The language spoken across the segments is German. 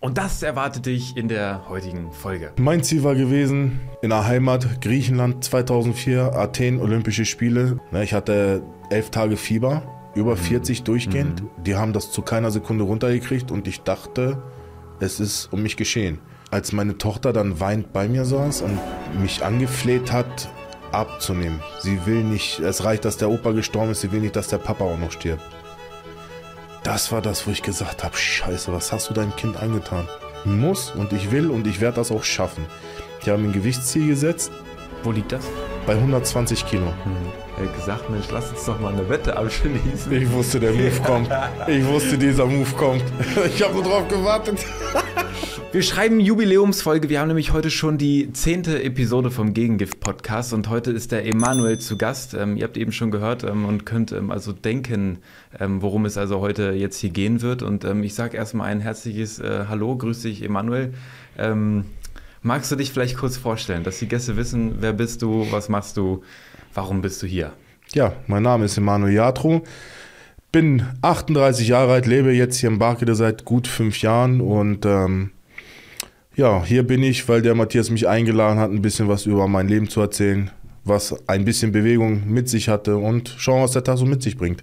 Und das erwartet dich in der heutigen Folge. Mein Ziel war gewesen, in der Heimat Griechenland 2004, Athen, Olympische Spiele. Ne, Ich hatte elf Tage Fieber, über 40 durchgehend. Die haben das zu keiner Sekunde runtergekriegt und ich dachte, es ist um mich geschehen. Als meine Tochter dann weint bei mir saß und mich angefleht hat, abzunehmen. Sie will nicht, es reicht, dass der Opa gestorben ist, sie will nicht, dass der Papa auch noch stirbt. Das war das, wo ich gesagt habe, scheiße, was hast du deinem Kind angetan? Muss und ich will und ich werde das auch schaffen. Ich habe mir ein Gewichtsziel gesetzt Wo liegt das? bei 120 Kilo. Er hat gesagt, Mensch, lass uns doch mal eine Wette abschließen. Ich wusste, der Move kommt. Ich wusste, dieser Move kommt. Ich habe nur drauf gewartet. Wir schreiben Jubiläumsfolge. Wir haben nämlich heute schon die zehnte Episode vom Gegengift-Podcast und heute ist der Emanuel zu Gast. Ähm, ihr habt eben schon gehört ähm, und könnt ähm, also denken, ähm, worum es also heute jetzt hier gehen wird. Und ähm, ich sage erstmal ein herzliches äh, Hallo, grüß dich, Emanuel. Ähm, magst du dich vielleicht kurz vorstellen, dass die Gäste wissen, wer bist du, was machst du, warum bist du hier? Ja, mein Name ist Emanuel Jatro. Bin 38 Jahre alt, lebe jetzt hier in Barkede seit gut fünf Jahren und ja, hier bin ich, weil der Matthias mich eingeladen hat, ein bisschen was über mein Leben zu erzählen, was ein bisschen Bewegung mit sich hatte und schauen, was der Tag so mit sich bringt.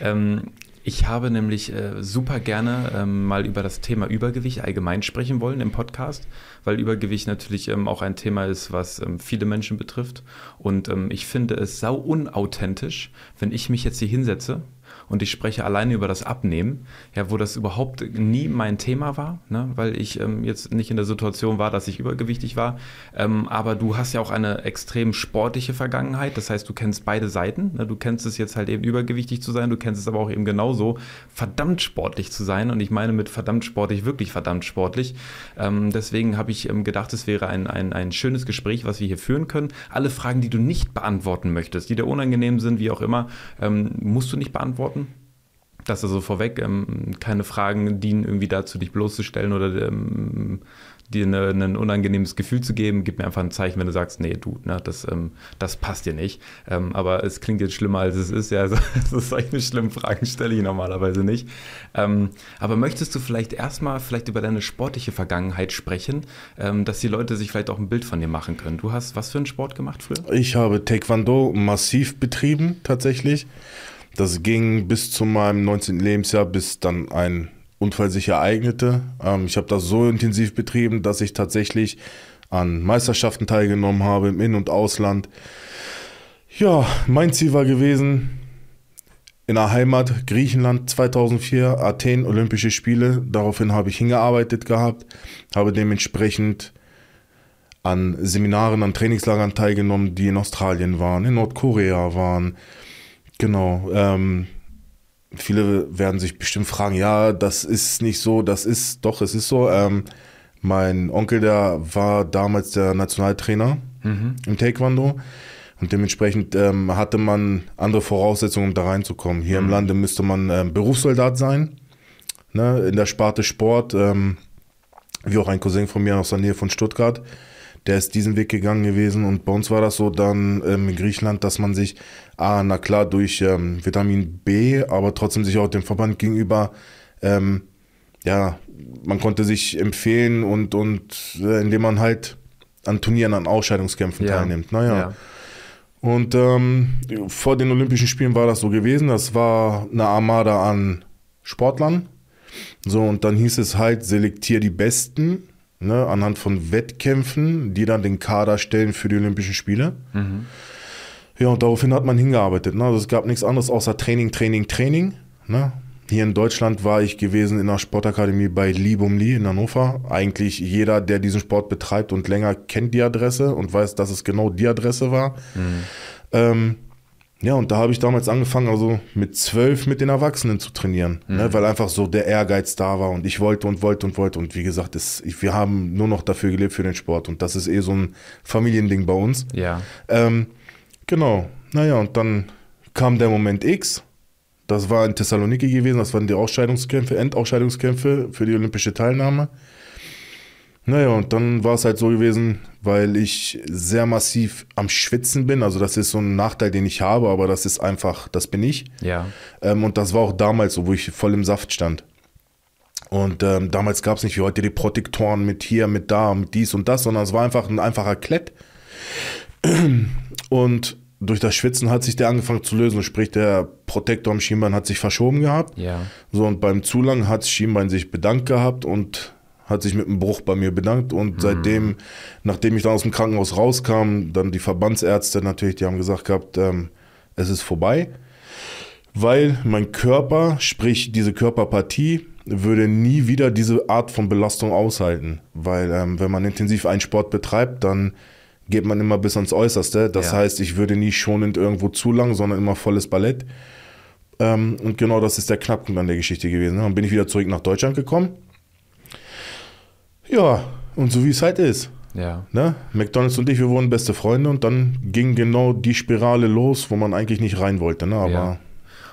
Ähm, ich habe nämlich äh, super gerne ähm, mal über das Thema Übergewicht allgemein sprechen wollen im Podcast, weil Übergewicht natürlich ähm, auch ein Thema ist, was ähm, viele Menschen betrifft. Und ähm, ich finde es sau unauthentisch, wenn ich mich jetzt hier hinsetze und ich spreche alleine über das Abnehmen, ja, wo das überhaupt nie mein Thema war, ne, weil ich ähm, jetzt nicht in der Situation war, dass ich übergewichtig war. Ähm, aber du hast ja auch eine extrem sportliche Vergangenheit, das heißt, du kennst beide Seiten. Ne, du kennst es jetzt halt eben übergewichtig zu sein, du kennst es aber auch eben genauso verdammt sportlich zu sein. Und ich meine mit verdammt sportlich wirklich verdammt sportlich. Ähm, deswegen habe ich ähm, gedacht, es wäre ein, ein, ein schönes Gespräch, was wir hier führen können. Alle Fragen, die du nicht beantworten möchtest, die dir unangenehm sind, wie auch immer, ähm, musst du nicht beantworten. Das also vorweg, ähm, keine Fragen dienen irgendwie dazu, dich bloßzustellen oder ähm, dir eine, ein unangenehmes Gefühl zu geben. Gib mir einfach ein Zeichen, wenn du sagst, nee, du, ne, das, ähm, das passt dir nicht. Ähm, aber es klingt jetzt schlimmer, als es ist. Ja, also, solche schlimmen Fragen stelle ich normalerweise nicht. Ähm, aber möchtest du vielleicht erstmal vielleicht über deine sportliche Vergangenheit sprechen, ähm, dass die Leute sich vielleicht auch ein Bild von dir machen können? Du hast was für einen Sport gemacht früher? Ich habe Taekwondo massiv betrieben, tatsächlich. Das ging bis zu meinem 19. Lebensjahr, bis dann ein Unfall sich ereignete. Ähm, ich habe das so intensiv betrieben, dass ich tatsächlich an Meisterschaften teilgenommen habe im In- und Ausland. Ja, mein Ziel war gewesen, in der Heimat Griechenland 2004, Athen, Olympische Spiele. Daraufhin habe ich hingearbeitet gehabt, habe dementsprechend an Seminaren, an Trainingslagern teilgenommen, die in Australien waren, in Nordkorea waren. Genau. Ähm, viele werden sich bestimmt fragen, ja, das ist nicht so, das ist, doch, es ist so. Ähm, mein Onkel, der war damals der Nationaltrainer im Taekwondo. Und dementsprechend ähm, hatte man andere Voraussetzungen, um da reinzukommen. Hier im Lande müsste man ähm, Berufssoldat sein, ne, in der Sparte Sport, ähm, wie auch ein Cousin von mir aus der Nähe von Stuttgart. Der ist diesen Weg gegangen gewesen und bei uns war das so dann ähm, in Griechenland, dass man sich, ah, na klar, durch ähm, Vitamin B, aber trotzdem sich auch dem Verband gegenüber, ähm, ja, man konnte sich empfehlen und, und äh, indem man halt an Turnieren, an Ausscheidungskämpfen teilnimmt. Naja. Ja. Und ähm, vor den Olympischen Spielen war das so gewesen. Das war eine Armada an Sportlern. So, und dann hieß es halt, selektier die Besten ne, anhand von Wettkämpfen, die dann den Kader stellen für die Olympischen Spiele. Ja, und daraufhin hat man hingearbeitet. Ne? Also es gab nichts anderes außer Training, Training, Training. Ne? Hier in Deutschland war ich gewesen in der Sportakademie bei Libum Lee in Hannover. Eigentlich jeder, der diesen Sport betreibt und länger kennt die Adresse und weiß, dass es genau die Adresse war. Ähm, ja, und da habe ich damals angefangen, also mit zwölf mit den Erwachsenen zu trainieren, ne, weil einfach so der Ehrgeiz da war und ich wollte und wollte und wollte. Und wie gesagt, es, ich, wir haben nur noch dafür gelebt für den Sport und das ist eh so ein Familiending bei uns. Ja. Ähm, genau, naja, und dann kam der Moment X. Das war in Thessaloniki gewesen, das waren die Ausscheidungskämpfe, Endausscheidungskämpfe für die olympische Teilnahme. Naja, und dann war es halt so gewesen, weil ich sehr massiv am Schwitzen bin. Also das ist so ein Nachteil, den ich habe, aber das ist einfach, das bin ich. Ja. Ähm, und das war auch damals so, wo ich voll im Saft stand. Und ähm, damals gab es nicht wie heute die Protektoren mit hier, mit da, mit dies und das, sondern es war einfach ein einfacher Klett. Und durch das Schwitzen hat sich der angefangen zu lösen. Sprich, der Protektor am Schienbein hat sich verschoben gehabt. Ja. So, und beim Zulangen hat das Schienbein sich bedankt gehabt und hat sich mit einem Bruch bei mir bedankt. Und seitdem, nachdem ich dann aus dem Krankenhaus rauskam, dann die Verbandsärzte natürlich, die haben gesagt gehabt, ähm, es ist vorbei. Weil mein Körper, sprich diese Körperpartie, würde nie wieder diese Art von Belastung aushalten. Weil ähm, wenn man intensiv einen Sport betreibt, dann geht man immer bis ans Äußerste. Das Ja. heißt, ich würde nie schonend irgendwo zu lang, sondern immer volles Ballett. Ähm, und genau das ist der Knackpunkt an der Geschichte gewesen. Dann bin ich wieder zurück nach Deutschland gekommen. Ja, und so wie es halt ist. Ja. Ne? McDonalds und ich, wir wurden beste Freunde und dann ging genau die Spirale los, wo man eigentlich nicht rein wollte. Ne? Aber Ja.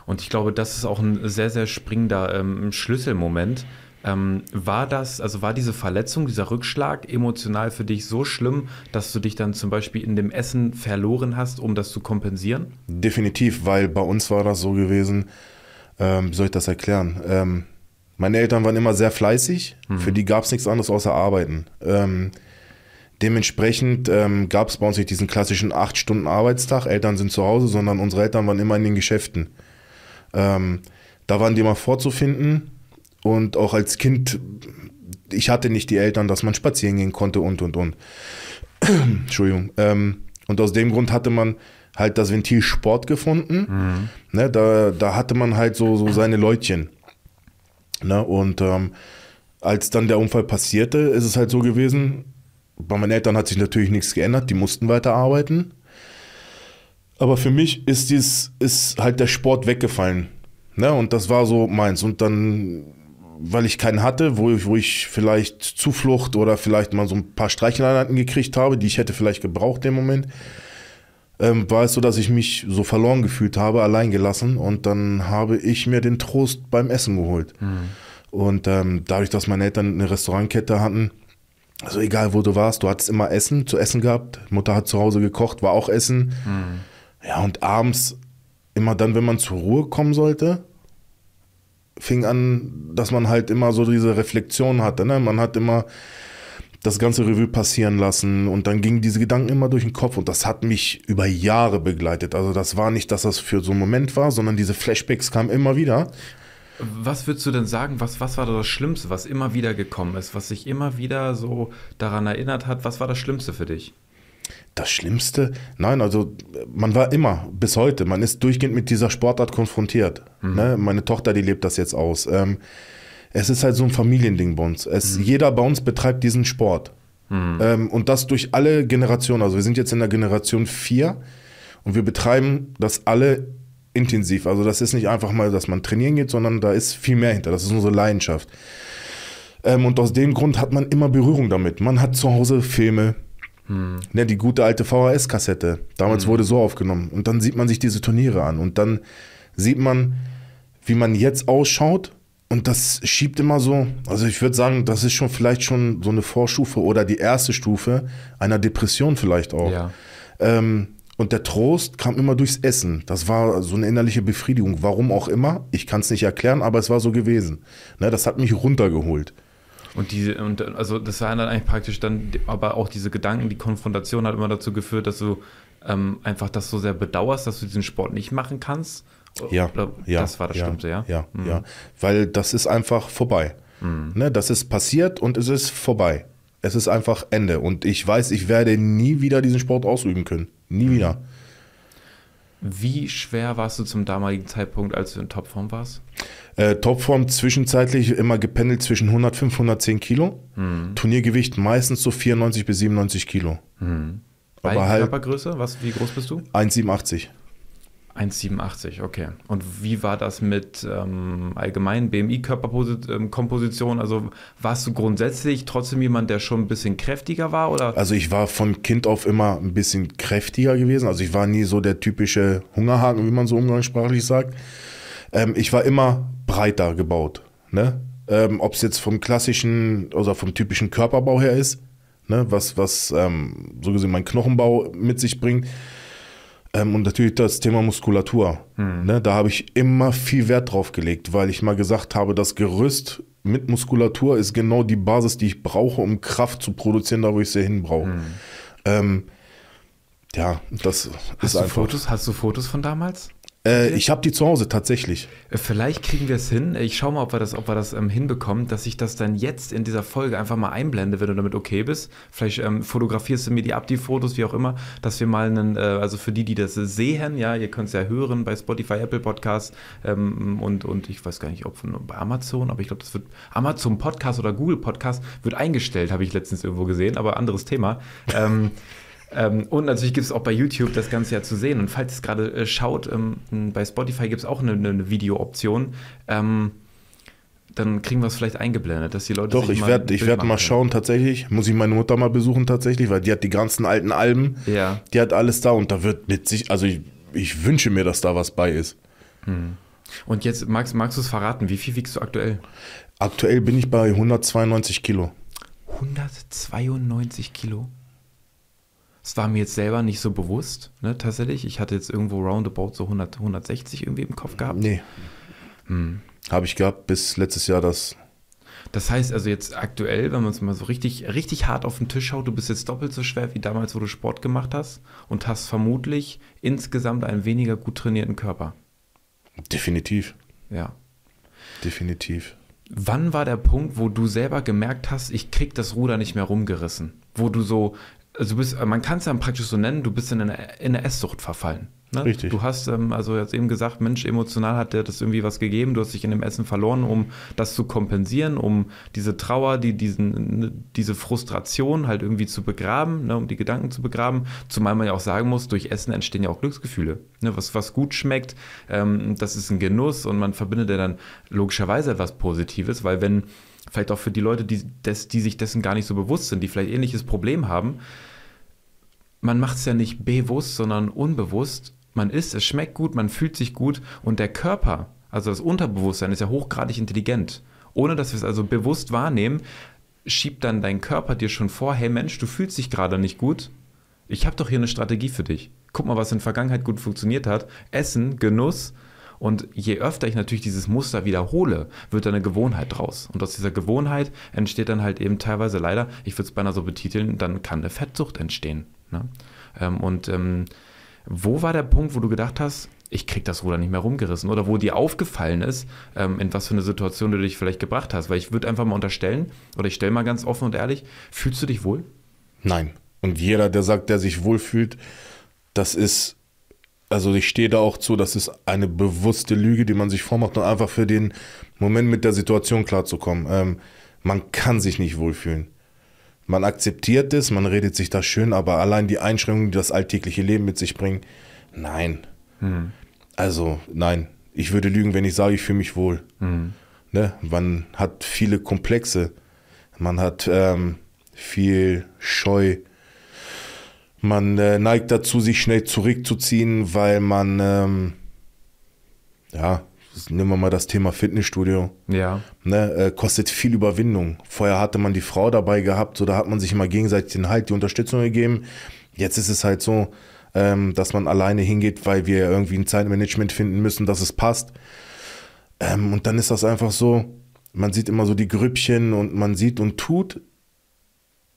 Und ich glaube, das ist auch ein sehr, sehr springender ähm, Schlüsselmoment. Ähm, war das, also war diese Verletzung, dieser Rückschlag emotional für dich so schlimm, dass du dich dann zum Beispiel in dem Essen verloren hast, um das zu kompensieren? definitiv, weil bei uns war das so gewesen, ähm, wie soll ich das erklären? Ähm, meine Eltern waren immer sehr fleißig, für die gab es nichts anderes außer Arbeiten. Ähm, dementsprechend ähm, gab es bei uns nicht diesen klassischen 8-Stunden-Arbeitstag, Eltern sind zu Hause, sondern unsere Eltern waren immer in den Geschäften. Ähm, da waren die immer vorzufinden und auch als Kind, ich hatte nicht die Eltern, dass man spazieren gehen konnte und und und. Entschuldigung. Ähm, und aus dem Grund hatte man halt das Ventil Sport gefunden. Ne, da, da hatte man halt so, so seine Leutchen. Ne, und ähm, als dann der Unfall passierte, ist es halt so gewesen, bei meinen Eltern hat sich natürlich nichts geändert, die mussten weiter arbeiten. Aber für mich ist dies, ist halt der Sport weggefallen. Ne? Und das war so meins. Und dann, weil ich keinen hatte, wo ich, wo ich vielleicht Zuflucht oder vielleicht mal so ein paar Streicheleinheiten gekriegt habe, die ich hätte vielleicht gebraucht im Moment, ähm, war es so, dass ich mich so verloren gefühlt habe, allein gelassen. Und dann habe ich mir den Trost beim Essen geholt. Und ähm, dadurch, dass meine Eltern eine Restaurantkette hatten, also egal wo du warst, du hattest immer Essen, zu essen gehabt. Mutter hat zu Hause gekocht, war auch Essen. Ja, und abends, immer dann, wenn man zur Ruhe kommen sollte, fing an, dass man halt immer so diese Reflexion hatte. Ne? Man hat immer das ganze Revue passieren lassen und dann gingen diese Gedanken immer durch den Kopf und das hat mich über Jahre begleitet. Also das war nicht, dass das für so einen Moment war, sondern diese Flashbacks kamen immer wieder. Was würdest du denn sagen, was, was war das Schlimmste, was immer wieder gekommen ist, was sich immer wieder so daran erinnert hat? Was war das Schlimmste für dich? Das Schlimmste? Nein, also man war immer, bis heute, man ist durchgehend mit dieser Sportart konfrontiert. Ne? Meine Tochter, die lebt das jetzt aus. Ähm, es ist halt so ein Familiending bei uns. Es, Jeder bei uns betreibt diesen Sport. Ähm, und das durch alle Generationen. Also wir sind jetzt in der Generation 4 und wir betreiben das alle intensiv. Also das ist nicht einfach mal, dass man trainieren geht, sondern da ist viel mehr hinter. Das ist unsere Leidenschaft. Ähm, und aus dem Grund hat man immer Berührung damit. Man hat zu Hause Filme, Ne, die gute alte VHS-Kassette. Damals wurde so aufgenommen. Und dann sieht man sich diese Turniere an. Und dann sieht man, wie man jetzt ausschaut. Und das schiebt immer so, also ich würde sagen, das ist schon vielleicht schon so eine Vorstufe oder die erste Stufe einer Depression vielleicht auch. Ja. Ähm, und der Trost kam immer durchs Essen. Das war so eine innerliche Befriedigung. Warum auch immer. Ich kann es nicht erklären, aber es war so gewesen. Ne, das hat mich runtergeholt. Und diese, und also das waren dann eigentlich praktisch dann, aber auch diese Gedanken, die Konfrontation hat immer dazu geführt, dass du ähm, einfach das so sehr bedauerst, dass du diesen Sport nicht machen kannst. Ja, ja, das war das ja, Schlimmste, ja? Ja, Mhm. ja. Weil das ist einfach vorbei. Ne, das ist passiert und es ist vorbei. Es ist einfach Ende. Und ich weiß, ich werde nie wieder diesen Sport ausüben können. Nie wieder. Wie schwer warst du zum damaligen Zeitpunkt, als du in Topform warst? Äh, Topform zwischenzeitlich immer gependelt zwischen 105 110 Kilo. Mhm. Turniergewicht meistens so 94 bis 97 Kilo. Bei Aber halt Körpergröße? Was, wie groß bist du? 1,87. 1,87, okay. Und wie war das mit ähm, allgemein BMI-Körperkomposition? Also warst du grundsätzlich trotzdem jemand, der schon ein bisschen kräftiger war? Oder? Also ich war von Kind auf immer ein bisschen kräftiger gewesen. Also ich war nie so der typische Hungerhaken, wie man so umgangssprachlich sagt. Ähm, ich war immer breiter gebaut. Ne? Ähm, Ob es jetzt vom klassischen oder vom typischen Körperbau her ist, ne? was, was ähm, so gesehen mein Knochenbau mit sich bringt. Ähm, und natürlich das Thema Muskulatur. Ne? Da habe ich immer viel Wert drauf gelegt, weil ich mal gesagt habe, das Gerüst mit Muskulatur ist genau die Basis, die ich brauche, um Kraft zu produzieren, da wo ich sie hin brauche. Hm. Ähm, ja, das Hast ist du einfach. Fotos? Hast du Fotos von damals? Äh, ich habe die zu Hause tatsächlich. Äh, Vielleicht kriegen wir es hin. Ich schaue mal, ob wir das, ob wir das ähm, hinbekommen, dass ich das dann jetzt in dieser Folge einfach mal einblende, wenn du damit okay bist. Vielleicht ähm, fotografierst du mir die ab, die Fotos, wie auch immer, dass wir mal einen, äh, also für die, die das sehen, ja, ihr könnt es ja hören bei Spotify, Apple Podcasts ähm, und, und ich weiß gar nicht, ob von, bei Amazon, aber ich glaube, das wird Amazon Podcast oder Google Podcast wird eingestellt, habe ich letztens irgendwo gesehen, aber anderes Thema. Ähm, und natürlich gibt es auch bei YouTube das Ganze ja zu sehen. Und falls ihr es gerade äh, schaut, ähm, bei Spotify gibt es auch eine, eine Video-Option. Ähm, dann kriegen wir es vielleicht eingeblendet, dass die Leute Doch, sich ich werde ich werd mal schauen tatsächlich. Muss ich meine Mutter mal besuchen tatsächlich, weil die hat die ganzen alten Alben. Ja. Die hat alles da und da wird mit sich, also ich, ich wünsche mir, dass da was bei ist. Und jetzt magst, magst du es verraten, wie viel wiegst du aktuell? Aktuell bin ich bei 192 Kilo. 192 Kilo. Das war mir jetzt selber nicht so bewusst, ne, tatsächlich. Ich hatte jetzt irgendwo roundabout so 100, 160 irgendwie im Kopf gehabt. Nee. Habe ich gehabt bis letztes Jahr das. Das heißt also jetzt aktuell, wenn man es mal so richtig, richtig hart auf den Tisch schaut, du bist jetzt doppelt so schwer wie damals, wo du Sport gemacht hast und hast vermutlich insgesamt einen weniger gut trainierten Körper. Definitiv. Ja. Definitiv. Wann war der Punkt, wo du selber gemerkt hast, ich krieg das Ruder nicht mehr rumgerissen? Wo du so, also du bist, man kann es ja praktisch so nennen, du bist in eine, in eine Esssucht verfallen. Ne? Richtig. Du hast ähm, also jetzt eben gesagt, Mensch, emotional hat dir das irgendwie was gegeben, du hast dich in dem Essen verloren, um das zu kompensieren, um diese Trauer, die, diesen, ne, diese Frustration halt irgendwie zu begraben, ne, um die Gedanken zu begraben. Zumal man ja auch sagen muss, durch Essen entstehen ja auch Glücksgefühle. Ne, was, was gut schmeckt, ähm, das ist ein Genuss und man verbindet ja dann logischerweise etwas Positives, weil wenn vielleicht auch für die Leute, die, des, die sich dessen gar nicht so bewusst sind, die vielleicht ähnliches Problem haben, man macht es ja nicht bewusst, sondern unbewusst. Man isst, es schmeckt gut, man fühlt sich gut und der Körper, also das Unterbewusstsein, ist ja hochgradig intelligent. Ohne dass wir es also bewusst wahrnehmen, schiebt dann dein Körper dir schon vor, hey Mensch, du fühlst dich gerade nicht gut. Ich habe doch hier eine Strategie für dich. Guck mal, was in der Vergangenheit gut funktioniert hat. Essen, Genuss. Und je öfter ich natürlich dieses Muster wiederhole, wird da eine Gewohnheit draus. Und aus dieser Gewohnheit entsteht dann halt eben teilweise leider, ich würde es beinahe so betiteln, dann kann eine Fettsucht entstehen. Ne? Ähm, und ähm, wo war der Punkt, wo du gedacht hast, ich krieg das Ruder nicht mehr rumgerissen? Oder wo dir aufgefallen ist, ähm, in was für eine Situation du dich vielleicht gebracht hast? Weil ich würde einfach mal unterstellen, oder ich stelle mal ganz offen und ehrlich, fühlst du dich wohl? Nein. Und jeder, der sagt, der sich wohlfühlt, das ist, also ich stehe da auch zu, das ist eine bewusste Lüge, die man sich vormacht, um einfach für den Moment mit der Situation klarzukommen. Ähm, man kann sich nicht wohlfühlen. Man akzeptiert es, man redet sich das schön, aber allein die Einschränkungen, die das alltägliche Leben mit sich bringen, nein. Also, nein. Ich würde lügen, wenn ich sage, ich fühle mich wohl. Ne? Man hat viele Komplexe. Man hat ähm, viel Scheu. Man äh, neigt dazu, sich schnell zurückzuziehen, weil man, ähm, ja, nehmen wir mal das Thema Fitnessstudio. Ja. Ne, äh, kostet viel Überwindung. Vorher hatte man die Frau dabei gehabt, so da hat man sich immer gegenseitig den Halt, die Unterstützung gegeben. Jetzt ist es halt so, ähm, dass man alleine hingeht, weil wir irgendwie ein Zeitmanagement finden müssen, dass es passt. Ähm, und dann ist das einfach so, man sieht immer so die Grüppchen und man sieht und tut.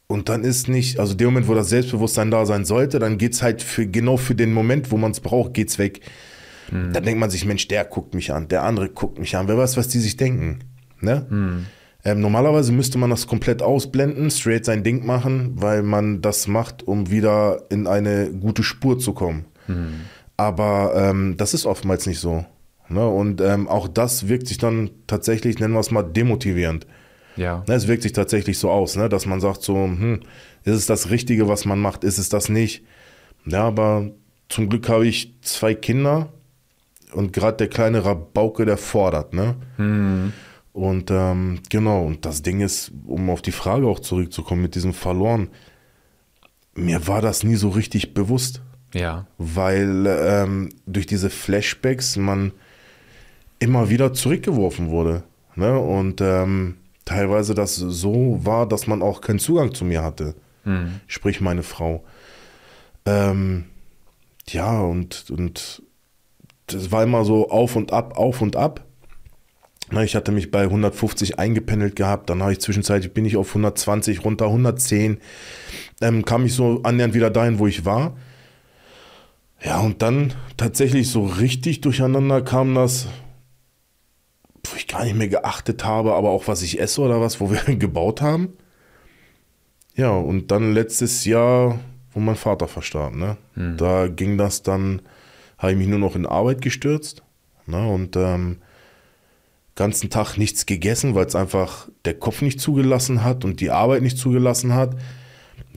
Und dann ist nicht, also der Moment, wo das Selbstbewusstsein da sein sollte, dann geht's halt für genau für den Moment, wo man es braucht, geht's weg. Dann denkt man sich, Mensch, der guckt mich an, der andere guckt mich an. Wer weiß, was die sich denken. Ne? Ähm, normalerweise müsste man das komplett ausblenden, straight sein Ding machen, weil man das macht, um wieder in eine gute Spur zu kommen. Aber ähm, das ist oftmals nicht so. Ne? Und ähm, auch das wirkt sich dann tatsächlich, nennen wir es mal, demotivierend. Ja. Ne, es wirkt sich tatsächlich so aus, ne, dass man sagt so, hm, ist es das Richtige, was man macht, ist es das nicht? Ja, aber zum Glück habe ich zwei Kinder und gerade der kleine Rabauke, der fordert, ne? Und ähm, genau, und das Ding ist, um auf die Frage auch zurückzukommen mit diesem Verloren, mir war das nie so richtig bewusst Ja. weil ähm, durch diese Flashbacks man immer wieder zurückgeworfen wurde. Ne? Und ähm, teilweise das so war, dass man auch keinen Zugang zu mir hatte. Sprich, meine Frau. Ähm, ja, und, und das war immer so auf und ab, auf und ab. Na, ich hatte mich bei 150 eingependelt gehabt, dann habe ich zwischenzeitlich bin ich auf 120 runter, 110. Ähm, kam ich so annähernd wieder dahin, wo ich war. Ja, und dann tatsächlich so richtig durcheinander kam das, wo ich gar nicht mehr geachtet habe, aber auch was ich esse oder was, wo wir gebaut haben. Ja, und dann letztes Jahr, wo mein Vater verstarb, ne? Hm. Da ging das dann, habe ich mich nur noch in Arbeit gestürzt. Ne? Und ähm, ganzen Tag nichts gegessen, weil es einfach der Kopf nicht zugelassen hat und die Arbeit nicht zugelassen hat.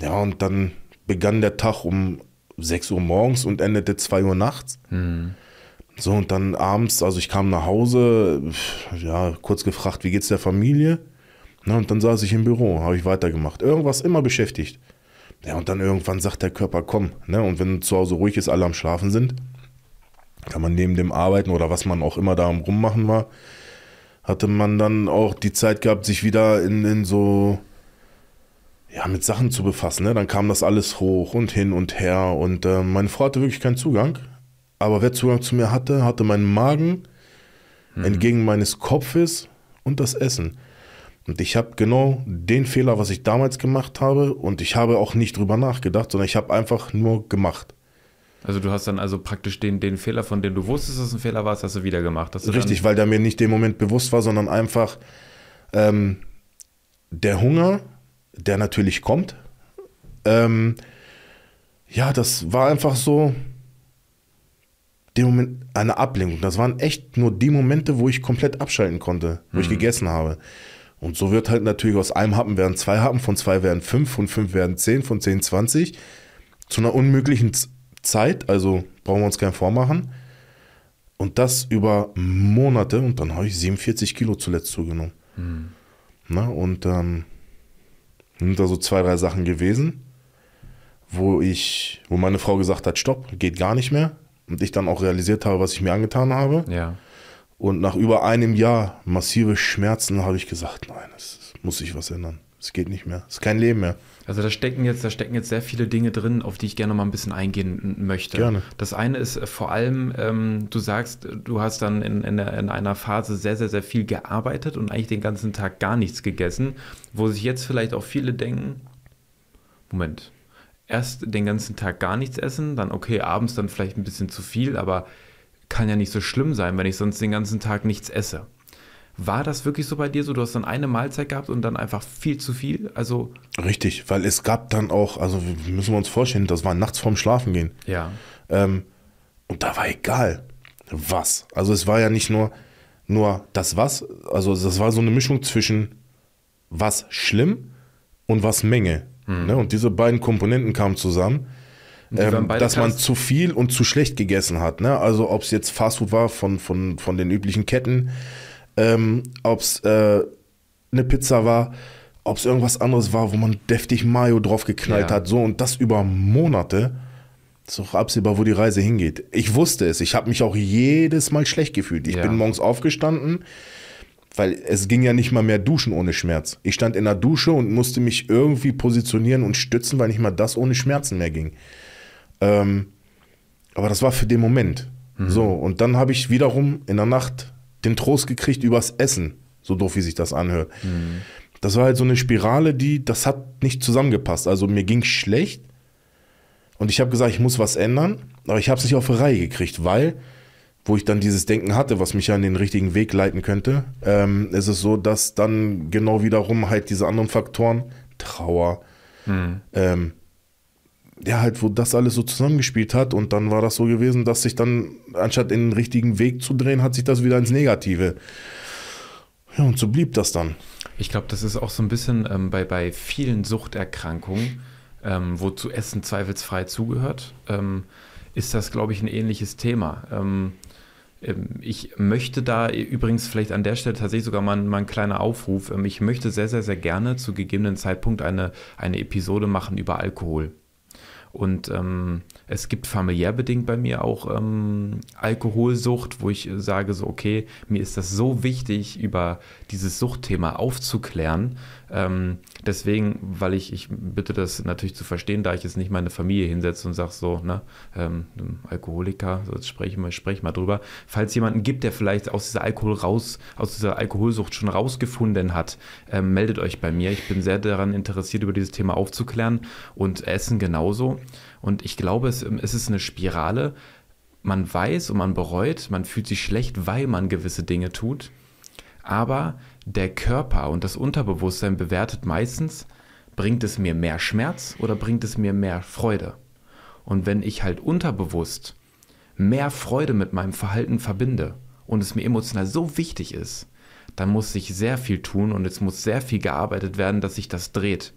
Ja, und dann begann der Tag um 6 Uhr morgens und endete 2 Uhr nachts. Mhm. So, und dann abends, also ich kam nach Hause, ja, kurz gefragt, wie geht's der Familie? Na, und dann saß ich im Büro, habe ich weitergemacht. Irgendwas immer beschäftigt. Ja, und dann irgendwann sagt der Körper, komm, ne? Und wenn zu Hause ruhig ist, alle am Schlafen sind, kann man neben dem Arbeiten oder was man auch immer da am Rummachen war, hatte man dann auch die Zeit gehabt, sich wieder in, in so, ja, mit Sachen zu befassen. Ne? Dann kam das alles hoch und hin und her und äh, meine Frau hatte wirklich keinen Zugang. Aber wer Zugang zu mir hatte, hatte meinen Magen mhm. entgegen meines Kopfes und das Essen. Und ich habe genau den Fehler, was ich damals gemacht habe, und ich habe auch nicht drüber nachgedacht, sondern ich habe einfach nur gemacht. Also du hast dann also praktisch den, den Fehler, von dem du wusstest, dass es ein Fehler war, hast du wieder gemacht. Richtig, weil der mir nicht dem Moment bewusst war, sondern einfach ähm, der Hunger, der natürlich kommt. Ähm, ja, das war einfach so dem Moment eine Ablenkung. Das waren echt nur die Momente, wo ich komplett abschalten konnte, wo mhm. ich gegessen habe. Und so wird halt natürlich aus einem Happen werden zwei Happen, von zwei werden fünf, von fünf werden zehn, von zehn zwanzig. Zu einer unmöglichen Zeit, also brauchen wir uns keinen vormachen. Und das über Monate und dann habe ich 47 Kilo zuletzt zugenommen. Mhm. Na, und ähm, sind da so zwei, drei Sachen gewesen, wo ich, wo meine Frau gesagt hat, stopp, geht gar nicht mehr. Und ich dann auch realisiert habe, was ich mir angetan habe. Ja. Und nach über einem Jahr massive Schmerzen habe ich gesagt, nein, es muss sich was ändern. Es geht nicht mehr. Es ist kein Leben mehr. Also da stecken jetzt, da stecken jetzt sehr viele Dinge drin, auf die ich gerne mal ein bisschen eingehen möchte. Gerne. Das eine ist äh, vor allem, ähm, du sagst, du hast dann in, in, in, einer Phase sehr, sehr, sehr viel gearbeitet und eigentlich den ganzen Tag gar nichts gegessen, wo sich jetzt vielleicht auch viele denken, Moment, erst den ganzen Tag gar nichts essen, dann okay, abends dann vielleicht ein bisschen zu viel, aber kann ja nicht so schlimm sein, wenn ich sonst den ganzen Tag nichts esse. War das wirklich so bei dir so? Du hast dann eine Mahlzeit gehabt und dann einfach viel zu viel? Also Richtig, weil es gab dann auch, also müssen wir uns vorstellen, das war nachts vorm Schlafengehen. Ja. Ähm, und da war egal, was. Also es war ja nicht nur, nur das was, also das war so eine Mischung zwischen was schlimm und was Menge. Hm. Ne? Und diese beiden Komponenten kamen zusammen. Ähm, dass man zu viel und zu schlecht gegessen hat. Ne? Also ob es jetzt Fastfood war von, von, von den üblichen Ketten, ähm, ob es äh, eine Pizza war, ob es irgendwas anderes war, wo man deftig Mayo drauf geknallt ja. hat, so und das über Monate. Ist auch absehbar, wo die Reise hingeht. Ich wusste es. Ich habe mich auch jedes Mal schlecht gefühlt. Ich ja. bin morgens aufgestanden, weil es ging ja nicht mal mehr duschen ohne Schmerz. Ich stand in der Dusche und musste mich irgendwie positionieren und stützen, weil nicht mal das ohne Schmerzen mehr ging. Ähm, aber das war für den Moment. Mhm. So, und dann habe ich wiederum in der Nacht den Trost gekriegt übers Essen. So doof, wie sich das anhört. Mhm. Das war halt so eine Spirale, die, das hat nicht zusammengepasst. Also mir ging schlecht und ich habe gesagt, ich muss was ändern, aber ich habe es nicht auf die Reihe gekriegt, weil, wo ich dann dieses Denken hatte, was mich ja in den richtigen Weg leiten könnte, ähm, ist es so, dass dann genau wiederum halt diese anderen Faktoren, Trauer, mhm. ähm, ja, halt, wo das alles so zusammengespielt hat und dann war das so gewesen, dass sich dann, anstatt in den richtigen Weg zu drehen, hat sich das wieder ins Negative. Ja, und so blieb das dann. Ich glaube, das ist auch so ein bisschen ähm, bei, bei vielen Suchterkrankungen, ähm, wozu Essen zweifelsfrei zugehört, ähm, ist das, glaube ich, ein ähnliches Thema. Ähm, ich möchte da übrigens vielleicht an der Stelle tatsächlich sogar mal, mal ein kleiner Aufruf. Ähm, ich möchte sehr, sehr, sehr gerne zu gegebenen Zeitpunkt eine, eine Episode machen über Alkohol. Und ähm, es gibt familiär bedingt bei mir auch ähm, Alkoholsucht, wo ich sage so, okay, mir ist das so wichtig, über dieses Suchtthema aufzuklären, Ähm, deswegen, weil ich, ich bitte das natürlich zu verstehen, da ich jetzt nicht meine Familie hinsetze und sage so, ne, ähm, Alkoholiker, so jetzt spreche ich mal, spreche mal drüber. Falls jemanden gibt, der vielleicht aus dieser Alkohol raus, aus dieser Alkoholsucht schon rausgefunden hat, ähm, meldet euch bei mir. Ich bin sehr daran interessiert, über dieses Thema aufzuklären und Essen genauso. Und ich glaube, es, es ist eine Spirale. Man weiß und man bereut, man fühlt sich schlecht, weil man gewisse Dinge tut. Aber der Körper und das Unterbewusstsein bewertet meistens, bringt es mir mehr Schmerz oder bringt es mir mehr Freude. Und wenn ich halt unterbewusst mehr Freude mit meinem Verhalten verbinde und es mir emotional so wichtig ist, dann muss ich sehr viel tun und es muss sehr viel gearbeitet werden, dass sich das dreht.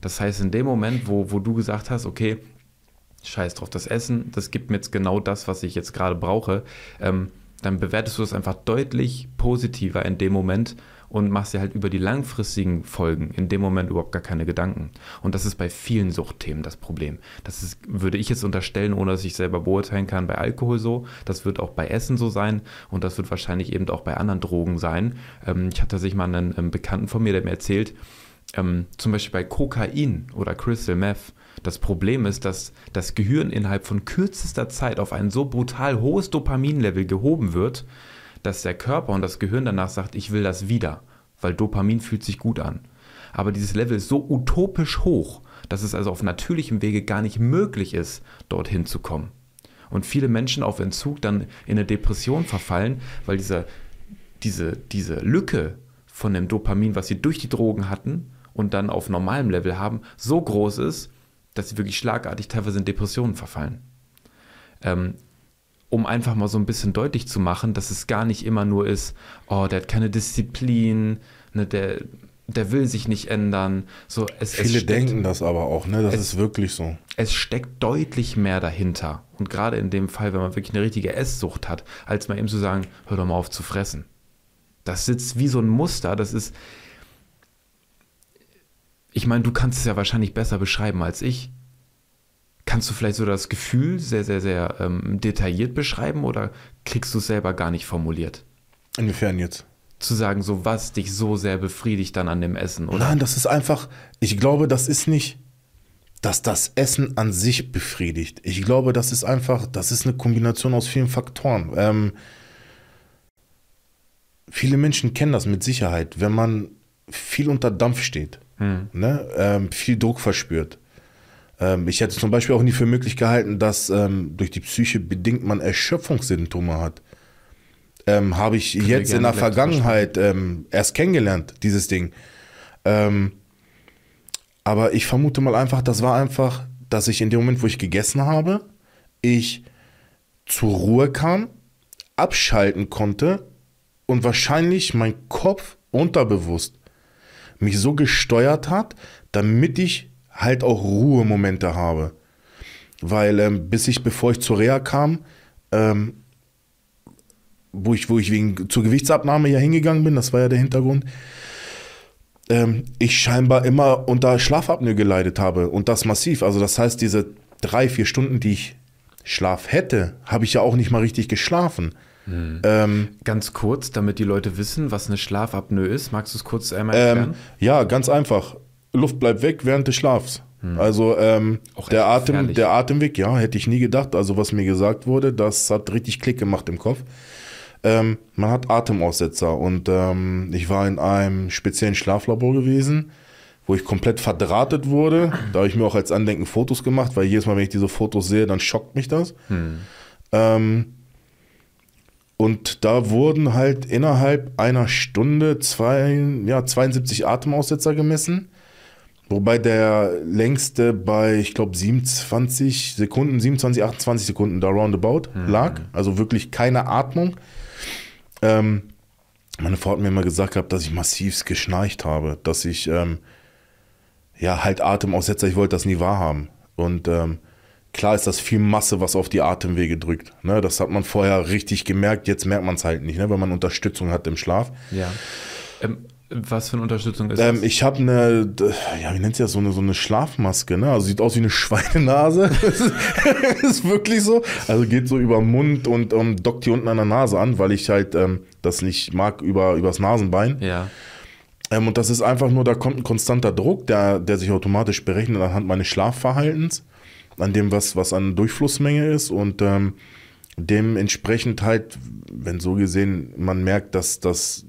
Das heißt, in dem Moment, wo, wo du gesagt hast, okay, scheiß drauf, das Essen, das gibt mir jetzt genau das, was ich jetzt gerade brauche, ähm, dann bewertest du das einfach deutlich positiver in dem Moment und machst dir halt über die langfristigen Folgen in dem Moment überhaupt gar keine Gedanken. Und das ist bei vielen Suchtthemen das Problem. Das ist, würde ich jetzt unterstellen, ohne dass ich selber beurteilen kann, bei Alkohol so. Das wird auch bei Essen so sein und das wird wahrscheinlich eben auch bei anderen Drogen sein. Ähm, ich hatte sich mal einen ähm, Bekannten von mir, der mir erzählt, ähm, zum Beispiel bei Kokain oder Crystal Meth, das Problem ist, dass das Gehirn innerhalb von kürzester Zeit auf ein so brutal hohes Dopaminlevel gehoben wird, dass der Körper und das Gehirn danach sagt, ich will das wieder, weil Dopamin fühlt sich gut an. Aber dieses Level ist so utopisch hoch, dass es also auf natürlichem Wege gar nicht möglich ist, dorthin zu kommen. Und viele Menschen auf Entzug dann in eine Depression verfallen, weil diese, diese, diese Lücke von dem Dopamin, was sie durch die Drogen hatten und dann auf normalem Level haben, so groß ist, dass sie wirklich schlagartig teilweise in Depressionen verfallen. Ähm, um einfach mal so ein bisschen deutlich zu machen, dass es gar nicht immer nur ist, oh, der hat keine Disziplin, ne, der, der will sich nicht ändern. So, es, Viele es steckt, denken das aber auch, ne? Das es, ist wirklich so. Es steckt deutlich mehr dahinter. Und gerade in dem Fall, wenn man wirklich eine richtige Esssucht hat, als mal eben zu sagen, hör doch mal auf zu fressen. Das sitzt wie so ein Muster, das ist, ich meine, du kannst es ja wahrscheinlich besser beschreiben als ich. Kannst du vielleicht so das Gefühl sehr, sehr, sehr ähm, detailliert beschreiben oder kriegst du es selber gar nicht formuliert? Inwiefern jetzt? Zu sagen, so was dich so sehr befriedigt dann an dem Essen, oder? Nein, das ist einfach, ich glaube, das ist nicht, dass das Essen an sich befriedigt. Ich glaube, das ist einfach, das ist eine Kombination aus vielen Faktoren. Ähm, viele Menschen kennen das mit Sicherheit, wenn man viel unter Dampf steht hm. ne, ähm, viel Druck verspürt. Ähm, ich hätte zum Beispiel auch nie für möglich gehalten, dass ähm, durch die Psyche bedingt man Erschöpfungssymptome hat. Ähm, Habe ich Können jetzt in der Vergangenheit ähm, erst kennengelernt, dieses Ding. Ähm, aber ich vermute mal einfach, das war einfach, dass ich in dem Moment, wo ich gegessen habe, ich zur Ruhe kam, abschalten konnte und wahrscheinlich mein Kopf unterbewusst mich so gesteuert hat, damit ich halt auch Ruhemomente habe. Weil ähm, bis ich, bevor ich zur Reha kam, ähm, wo ich, wo ich wegen zur Gewichtsabnahme ja hingegangen bin, das war ja der Hintergrund, ähm, ich scheinbar immer unter Schlafapnoe geleidet habe und das massiv. Also das heißt, diese drei, vier Stunden, die ich Schlaf hätte, habe ich ja auch nicht mal richtig geschlafen. Mhm. Ähm, ganz kurz, damit die Leute wissen, was eine Schlafapnoe ist. Magst du es kurz einmal erklären? Ähm, ja, ganz einfach. Luft bleibt weg während des Schlafs. Mhm. Also ähm, der, Atem, der Atemweg, ja, hätte ich nie gedacht. Also was mir gesagt wurde, das hat richtig Klick gemacht im Kopf. Ähm, man hat Atemaussetzer und ähm, ich war in einem speziellen Schlaflabor gewesen, wo ich komplett verdrahtet wurde. Da habe ich mir auch als Andenken Fotos gemacht, weil jedes Mal, wenn ich diese Fotos sehe, dann schockt mich das. Mhm. Ähm, und da wurden halt innerhalb einer Stunde zwei, ja, 72 Atemaussetzer gemessen. Wobei der längste bei, ich glaube, 27 Sekunden, 27, 28 Sekunden da roundabout mhm. lag. Also wirklich keine Atmung. Ähm, meine Frau hat mir immer gesagt gehabt, dass ich massivst geschnarcht habe, dass ich ähm, ja halt Atemaussetzer, ich wollte das nie wahrhaben. Und ähm, Klar ist das viel Masse, was auf die Atemwege drückt. Ne, das hat man vorher richtig gemerkt, jetzt merkt man es halt nicht, ne, wenn man Unterstützung hat im Schlaf. Ja. Ähm, was für eine Unterstützung ist ähm, das? Ich habe eine, ja, wie nennt sie das, so eine, so eine Schlafmaske, ne? Also sieht aus wie eine Schweinenase. ist wirklich so. Also geht so über den Mund und um, dockt hier unten an der Nase an, weil ich halt ähm, das nicht mag über übers Nasenbein. Ja. Ähm, und das ist einfach nur, da kommt ein konstanter Druck, der, der sich automatisch berechnet anhand meines Schlafverhaltens, an dem, was, was an Durchflussmenge ist und ähm, dementsprechend halt, wenn so gesehen man merkt, dass, dass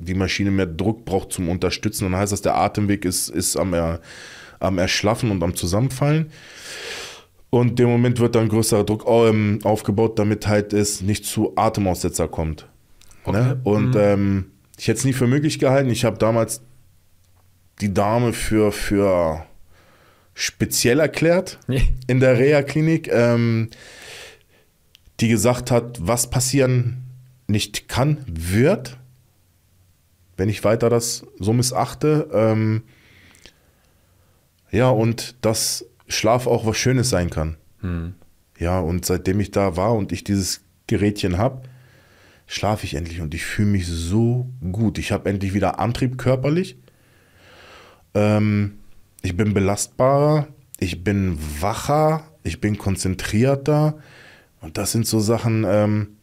die Maschine mehr Druck braucht zum Unterstützen, dann heißt das, der Atemweg ist, ist am, er, am Erschlaffen und am Zusammenfallen. Und dem Moment wird dann größerer Druck ähm, aufgebaut, damit halt es nicht zu Atemaussetzer kommt. Okay. Ne? Und mhm. ähm, ich hätte es nie für möglich gehalten. Ich habe damals die Dame für, für speziell erklärt in der Reha-Klinik, ähm, die gesagt hat, was passieren nicht kann, wird, wenn ich weiter das so missachte. Ähm, ja, und dass Schlaf auch was Schönes sein kann. Hm. Ja, und seitdem ich da war und ich dieses Gerätchen habe, schlafe ich endlich und ich fühle mich so gut. Ich habe endlich wieder Antrieb körperlich. Ähm, ich bin belastbarer, ich bin wacher, ich bin konzentrierter. Und das sind so Sachen, ähm,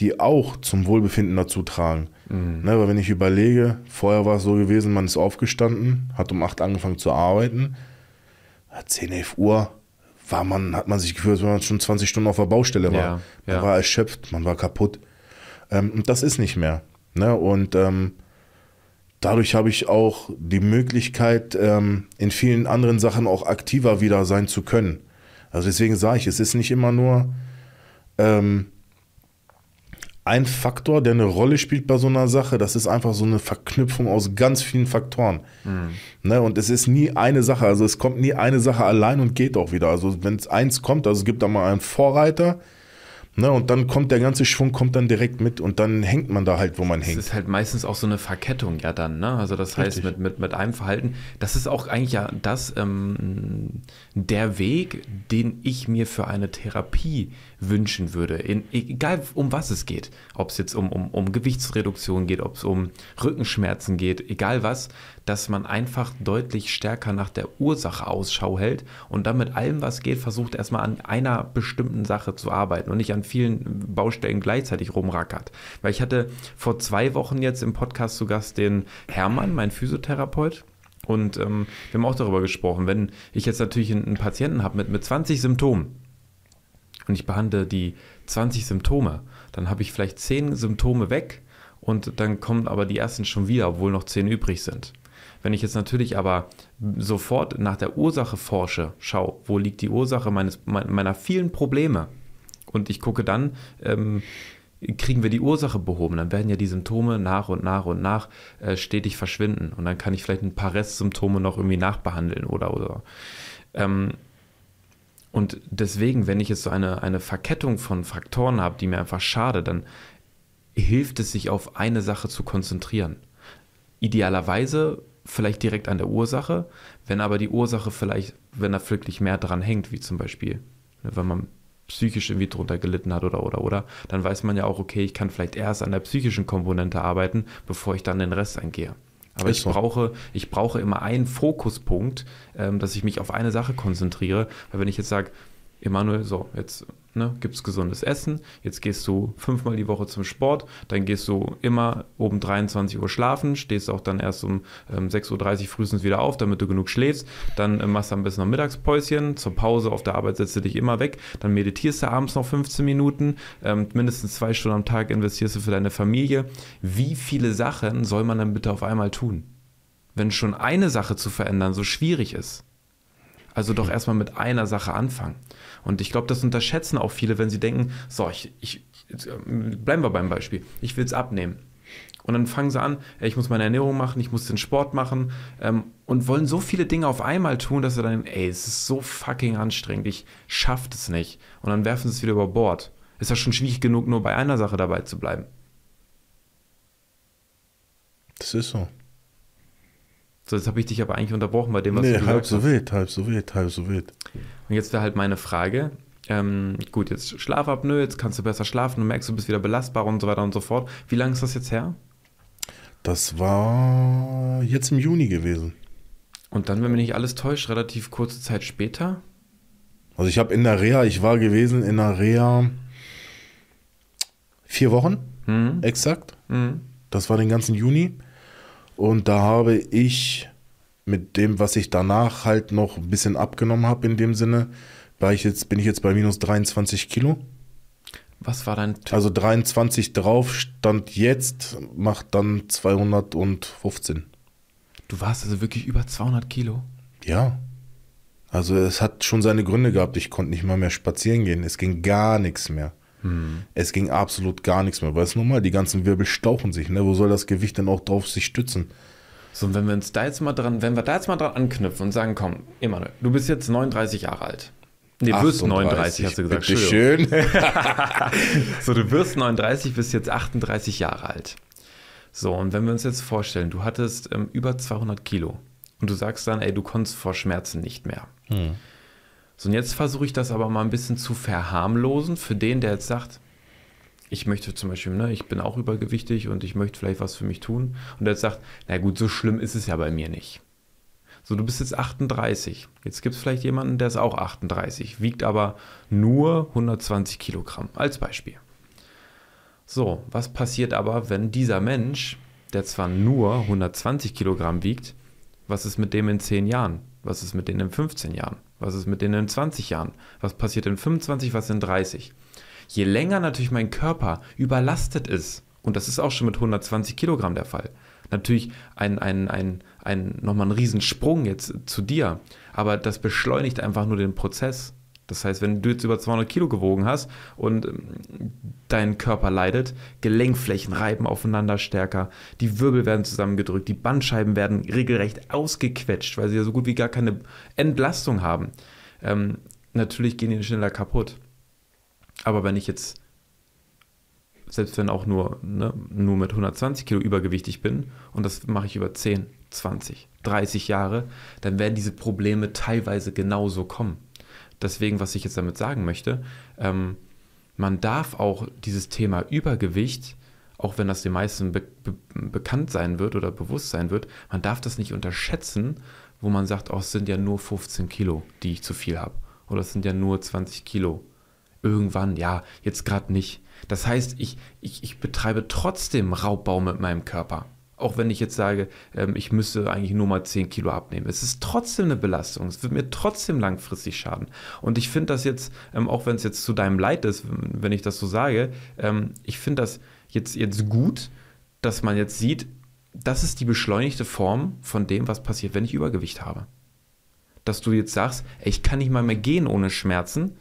die auch zum Wohlbefinden dazu tragen. Mhm. Ne, weil wenn ich überlege, vorher war es so gewesen, man ist aufgestanden, hat um 8 angefangen zu arbeiten, 10, 11 Uhr war man, hat man sich gefühlt, als wenn man schon 20 Stunden auf der Baustelle war. Ja, man ja. war erschöpft, man war kaputt. Ähm, und das ist nicht mehr. Ne? Und ähm, dadurch habe ich auch die Möglichkeit, ähm, in vielen anderen Sachen auch aktiver wieder sein zu können. Also deswegen sage ich, es ist nicht immer nur ähm, ein Faktor, der eine Rolle spielt bei so einer Sache. Das ist einfach so eine Verknüpfung aus ganz vielen Faktoren. Mhm. Ne? Und es ist nie eine Sache. Also es kommt nie eine Sache allein und geht auch wieder. Also wenn es eins kommt, also es gibt da mal einen Vorreiter, Ne, und dann kommt der ganze Schwung kommt dann direkt mit und dann hängt man da halt, wo man hängt. Das ist halt meistens auch so eine Verkettung ja dann, ne? Also das heißt mit, mit, mit einem Verhalten, das ist auch eigentlich ja das, ähm, der Weg, den ich mir für eine Therapie wünschen würde. In, egal um was es geht. Ob es jetzt um, um, um Gewichtsreduktion geht, ob es um Rückenschmerzen geht, egal was, dass man einfach deutlich stärker nach der Ursache Ausschau hält und dann mit allem, was geht, versucht erstmal an einer bestimmten Sache zu arbeiten und nicht an vielen Baustellen gleichzeitig rumrackert. Weil ich hatte vor zwei Wochen jetzt im Podcast zu Gast den Hermann, mein Physiotherapeut. Und ähm, wir haben auch darüber gesprochen, wenn ich jetzt natürlich einen, Patienten habe mit, mit 20 Symptomen und ich behandle die 20 Symptome, dann habe ich vielleicht 10 Symptome weg und dann kommen aber die ersten schon wieder, obwohl noch 10 übrig sind. Wenn ich jetzt natürlich aber sofort nach der Ursache forsche, schau, wo liegt die Ursache meines, meiner vielen Probleme und ich gucke dann, ähm, kriegen wir die Ursache behoben, dann werden ja die Symptome nach und nach und nach äh, stetig verschwinden und dann kann ich vielleicht ein paar Restsymptome noch irgendwie nachbehandeln oder oder. Ähm, und deswegen, wenn ich jetzt so eine, eine Verkettung von Faktoren habe, die mir einfach schade, dann hilft es sich auf eine Sache zu konzentrieren. Idealerweise vielleicht direkt an der Ursache, wenn aber die Ursache vielleicht, wenn da wirklich mehr dran hängt, wie zum Beispiel, ne, wenn man psychisch irgendwie drunter gelitten hat oder oder oder, dann weiß man ja auch, okay, ich kann vielleicht erst an der psychischen Komponente arbeiten, bevor ich dann den Rest eingehe. Aber ich, so. brauche, ich brauche immer einen Fokuspunkt, ähm, dass ich mich auf eine Sache konzentriere. Weil wenn ich jetzt sage, Emanuel, so, jetzt ne, gibt es gesundes Essen, jetzt gehst du fünfmal die Woche zum Sport, dann gehst du immer um 23 Uhr schlafen, stehst auch dann erst um ähm, 6.30 Uhr frühestens wieder auf, damit du genug schläfst, dann äh, machst du ein bisschen noch Mittagspäuschen, zur Pause auf der Arbeit setzt du dich immer weg, dann meditierst du abends noch 15 Minuten, ähm, mindestens zwei Stunden am Tag investierst du für deine Familie. Wie viele Sachen soll man dann bitte auf einmal tun? Wenn schon eine Sache zu verändern so schwierig ist. Also doch erstmal mit einer Sache anfangen. Und ich glaube, das unterschätzen auch viele, wenn sie denken, so, ich, ich ähm, bleiben wir beim Beispiel, ich will es abnehmen. Und dann fangen sie an, ich muss meine Ernährung machen, ich muss den Sport machen ähm, und wollen so viele Dinge auf einmal tun, dass sie dann, ey, es ist so fucking anstrengend, ich schaff es nicht. Und dann werfen sie es wieder über Bord. Ist ja schon schwierig genug, nur bei einer Sache dabei zu bleiben. Das ist so. So, jetzt habe ich dich aber eigentlich unterbrochen bei dem, was nee, du gesagt halb so wild, halb so wild, halb so wild. Und jetzt wäre halt meine Frage, ähm, gut, jetzt Schlafapnoe, jetzt kannst du besser schlafen, du merkst, du bist wieder belastbar und so weiter und so fort. Wie lange ist das jetzt her? Das war jetzt im Juni gewesen. Und dann, wenn mich nicht alles täuscht, relativ kurze Zeit später? Also ich habe in der Reha, ich war gewesen in der Reha vier Wochen, mhm. exakt. Mhm. Das war den ganzen Juni. Und da habe ich mit dem, was ich danach halt noch ein bisschen abgenommen habe in dem Sinne, war ich jetzt, bin ich jetzt bei minus 23 Kilo. Was war dein Also 23 drauf, stand jetzt, macht dann 215. Du warst also wirklich über 200 Kilo? Ja. Also es hat schon seine Gründe gehabt. Ich konnte nicht mal mehr spazieren gehen. Es ging gar nichts mehr. Es ging absolut gar nichts mehr. Weil es normal, die ganzen Wirbel stauchen sich. Ne? Wo soll das Gewicht denn auch drauf sich stützen? So, und wenn wir uns da jetzt mal dran, wenn wir da jetzt mal dran anknüpfen und sagen, komm, Emanuel, du bist jetzt 39 Jahre alt. Nee, du wirst 39, hast du gesagt. Bitte schön. So, du wirst 39, bist jetzt 38 Jahre alt. So, und wenn wir uns jetzt vorstellen, du hattest ähm, über 200 Kilo und du sagst dann, ey, du konntest vor Schmerzen nicht mehr. So, und jetzt versuche ich das aber mal ein bisschen zu verharmlosen für den, der jetzt sagt, ich möchte zum Beispiel, ne, ich bin auch übergewichtig und ich möchte vielleicht was für mich tun. Und der jetzt sagt, na gut, so schlimm ist es ja bei mir nicht. So, du bist jetzt 38. Jetzt gibt es vielleicht jemanden, der ist auch 38, wiegt aber nur 120 Kilogramm, als Beispiel. So, was passiert aber, wenn dieser Mensch, der zwar nur 120 Kilogramm wiegt, was ist mit dem in 10 Jahren? Was ist mit denen in 15 Jahren? Was ist mit denen in 20 Jahren? Was passiert in 25? Was in 30? Je länger natürlich mein Körper überlastet ist, und das ist auch schon mit 120 Kilogramm der Fall, natürlich ein, ein, ein, ein, nochmal ein Riesensprung jetzt zu dir, aber das beschleunigt einfach nur den Prozess. Das heißt, wenn du jetzt über 200 Kilo gewogen hast und ähm, dein Körper leidet, Gelenkflächen reiben aufeinander stärker, die Wirbel werden zusammengedrückt, die Bandscheiben werden regelrecht ausgequetscht, weil sie ja so gut wie gar keine Entlastung haben. Ähm, natürlich gehen die schneller kaputt. Aber wenn ich jetzt, selbst wenn auch nur, ne, nur mit 120 Kilo übergewichtig bin und das mache ich über 10, 20, 30 Jahre, dann werden diese Probleme teilweise genauso kommen. Deswegen, was ich jetzt damit sagen möchte, ähm, man darf auch dieses Thema Übergewicht, auch wenn das den meisten be be bekannt sein wird oder bewusst sein wird, man darf das nicht unterschätzen, wo man sagt, oh, es sind ja nur 15 Kilo, die ich zu viel habe. Oder es sind ja nur 20 Kilo. Irgendwann, ja, jetzt gerade nicht. Das heißt, ich, ich, ich betreibe trotzdem Raubbau mit meinem Körper. Auch wenn ich jetzt sage, ähm, ich müsste eigentlich nur mal 10 Kilo abnehmen. Es ist trotzdem eine Belastung. Es wird mir trotzdem langfristig schaden. Und ich finde das jetzt, ähm, auch wenn es jetzt zu deinem Leid ist, wenn ich das so sage, ähm, ich finde das jetzt, jetzt gut, dass man jetzt sieht, das ist die beschleunigte Form von dem, was passiert, wenn ich Übergewicht habe. Dass du jetzt sagst, ey, ich kann nicht mal mehr gehen ohne Schmerzen.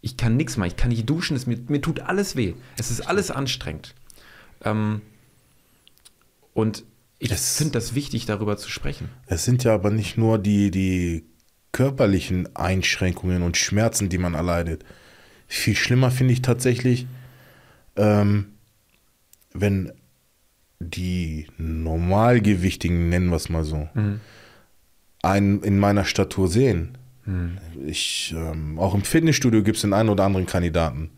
Ich kann nichts machen. Ich kann nicht duschen. Es, mir, mir tut alles weh. Es ist alles anstrengend. Ähm, und ich finde das wichtig, darüber zu sprechen. Es sind ja aber nicht nur die, die körperlichen Einschränkungen und Schmerzen, die man erleidet. Viel schlimmer finde ich tatsächlich, ähm, wenn die Normalgewichtigen, nennen wir es mal so, einen in meiner Statur sehen. Ich, ähm, auch im Fitnessstudio gibt es den einen oder anderen Kandidaten.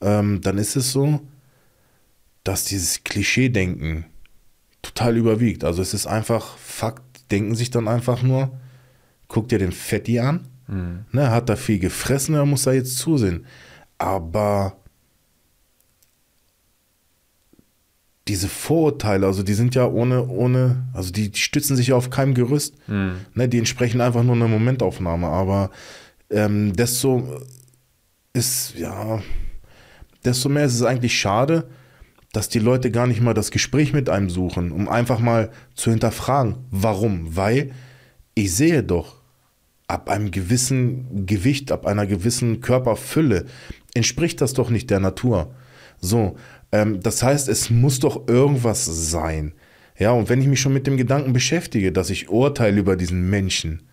Ähm, dann ist es so, dass dieses Klischee-Denken total überwiegt. Also es ist einfach Fakt, denken sich dann einfach nur, guck dir den Fetti an, ne, hat da viel gefressen, er muss da jetzt zusehen. Aber diese Vorurteile, also die sind ja ohne, ohne, also die, die stützen sich ja auf keinem Gerüst. Ne, die entsprechen einfach nur einer Momentaufnahme. Aber ähm, desto ist, ja, desto mehr ist es eigentlich schade, dass die Leute gar nicht mal das Gespräch mit einem suchen, um einfach mal zu hinterfragen, warum? Weil ich sehe doch, ab einem gewissen Gewicht, ab einer gewissen Körperfülle entspricht das doch nicht der Natur. So, ähm, das heißt, es muss doch irgendwas sein. Ja, und wenn ich mich schon mit dem Gedanken beschäftige, dass ich urteile über diesen Menschen,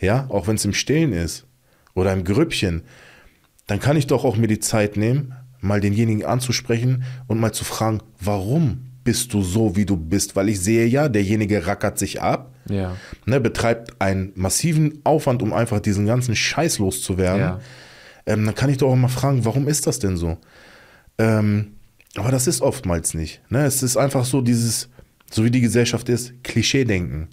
ja, auch wenn es im Stillen ist oder im Grüppchen, dann kann ich doch auch mir die Zeit nehmen, mal denjenigen anzusprechen und mal zu fragen, warum bist du so, wie du bist? Weil ich sehe ja, derjenige rackert sich ab, Ja. ne, betreibt einen massiven Aufwand, um einfach diesen ganzen Scheiß loszuwerden. Ja. Ähm, dann kann ich doch auch mal fragen, warum ist das denn so? Ähm, aber das ist oftmals nicht. Ne? Es ist einfach so dieses, so wie die Gesellschaft ist, Klischee-Denken.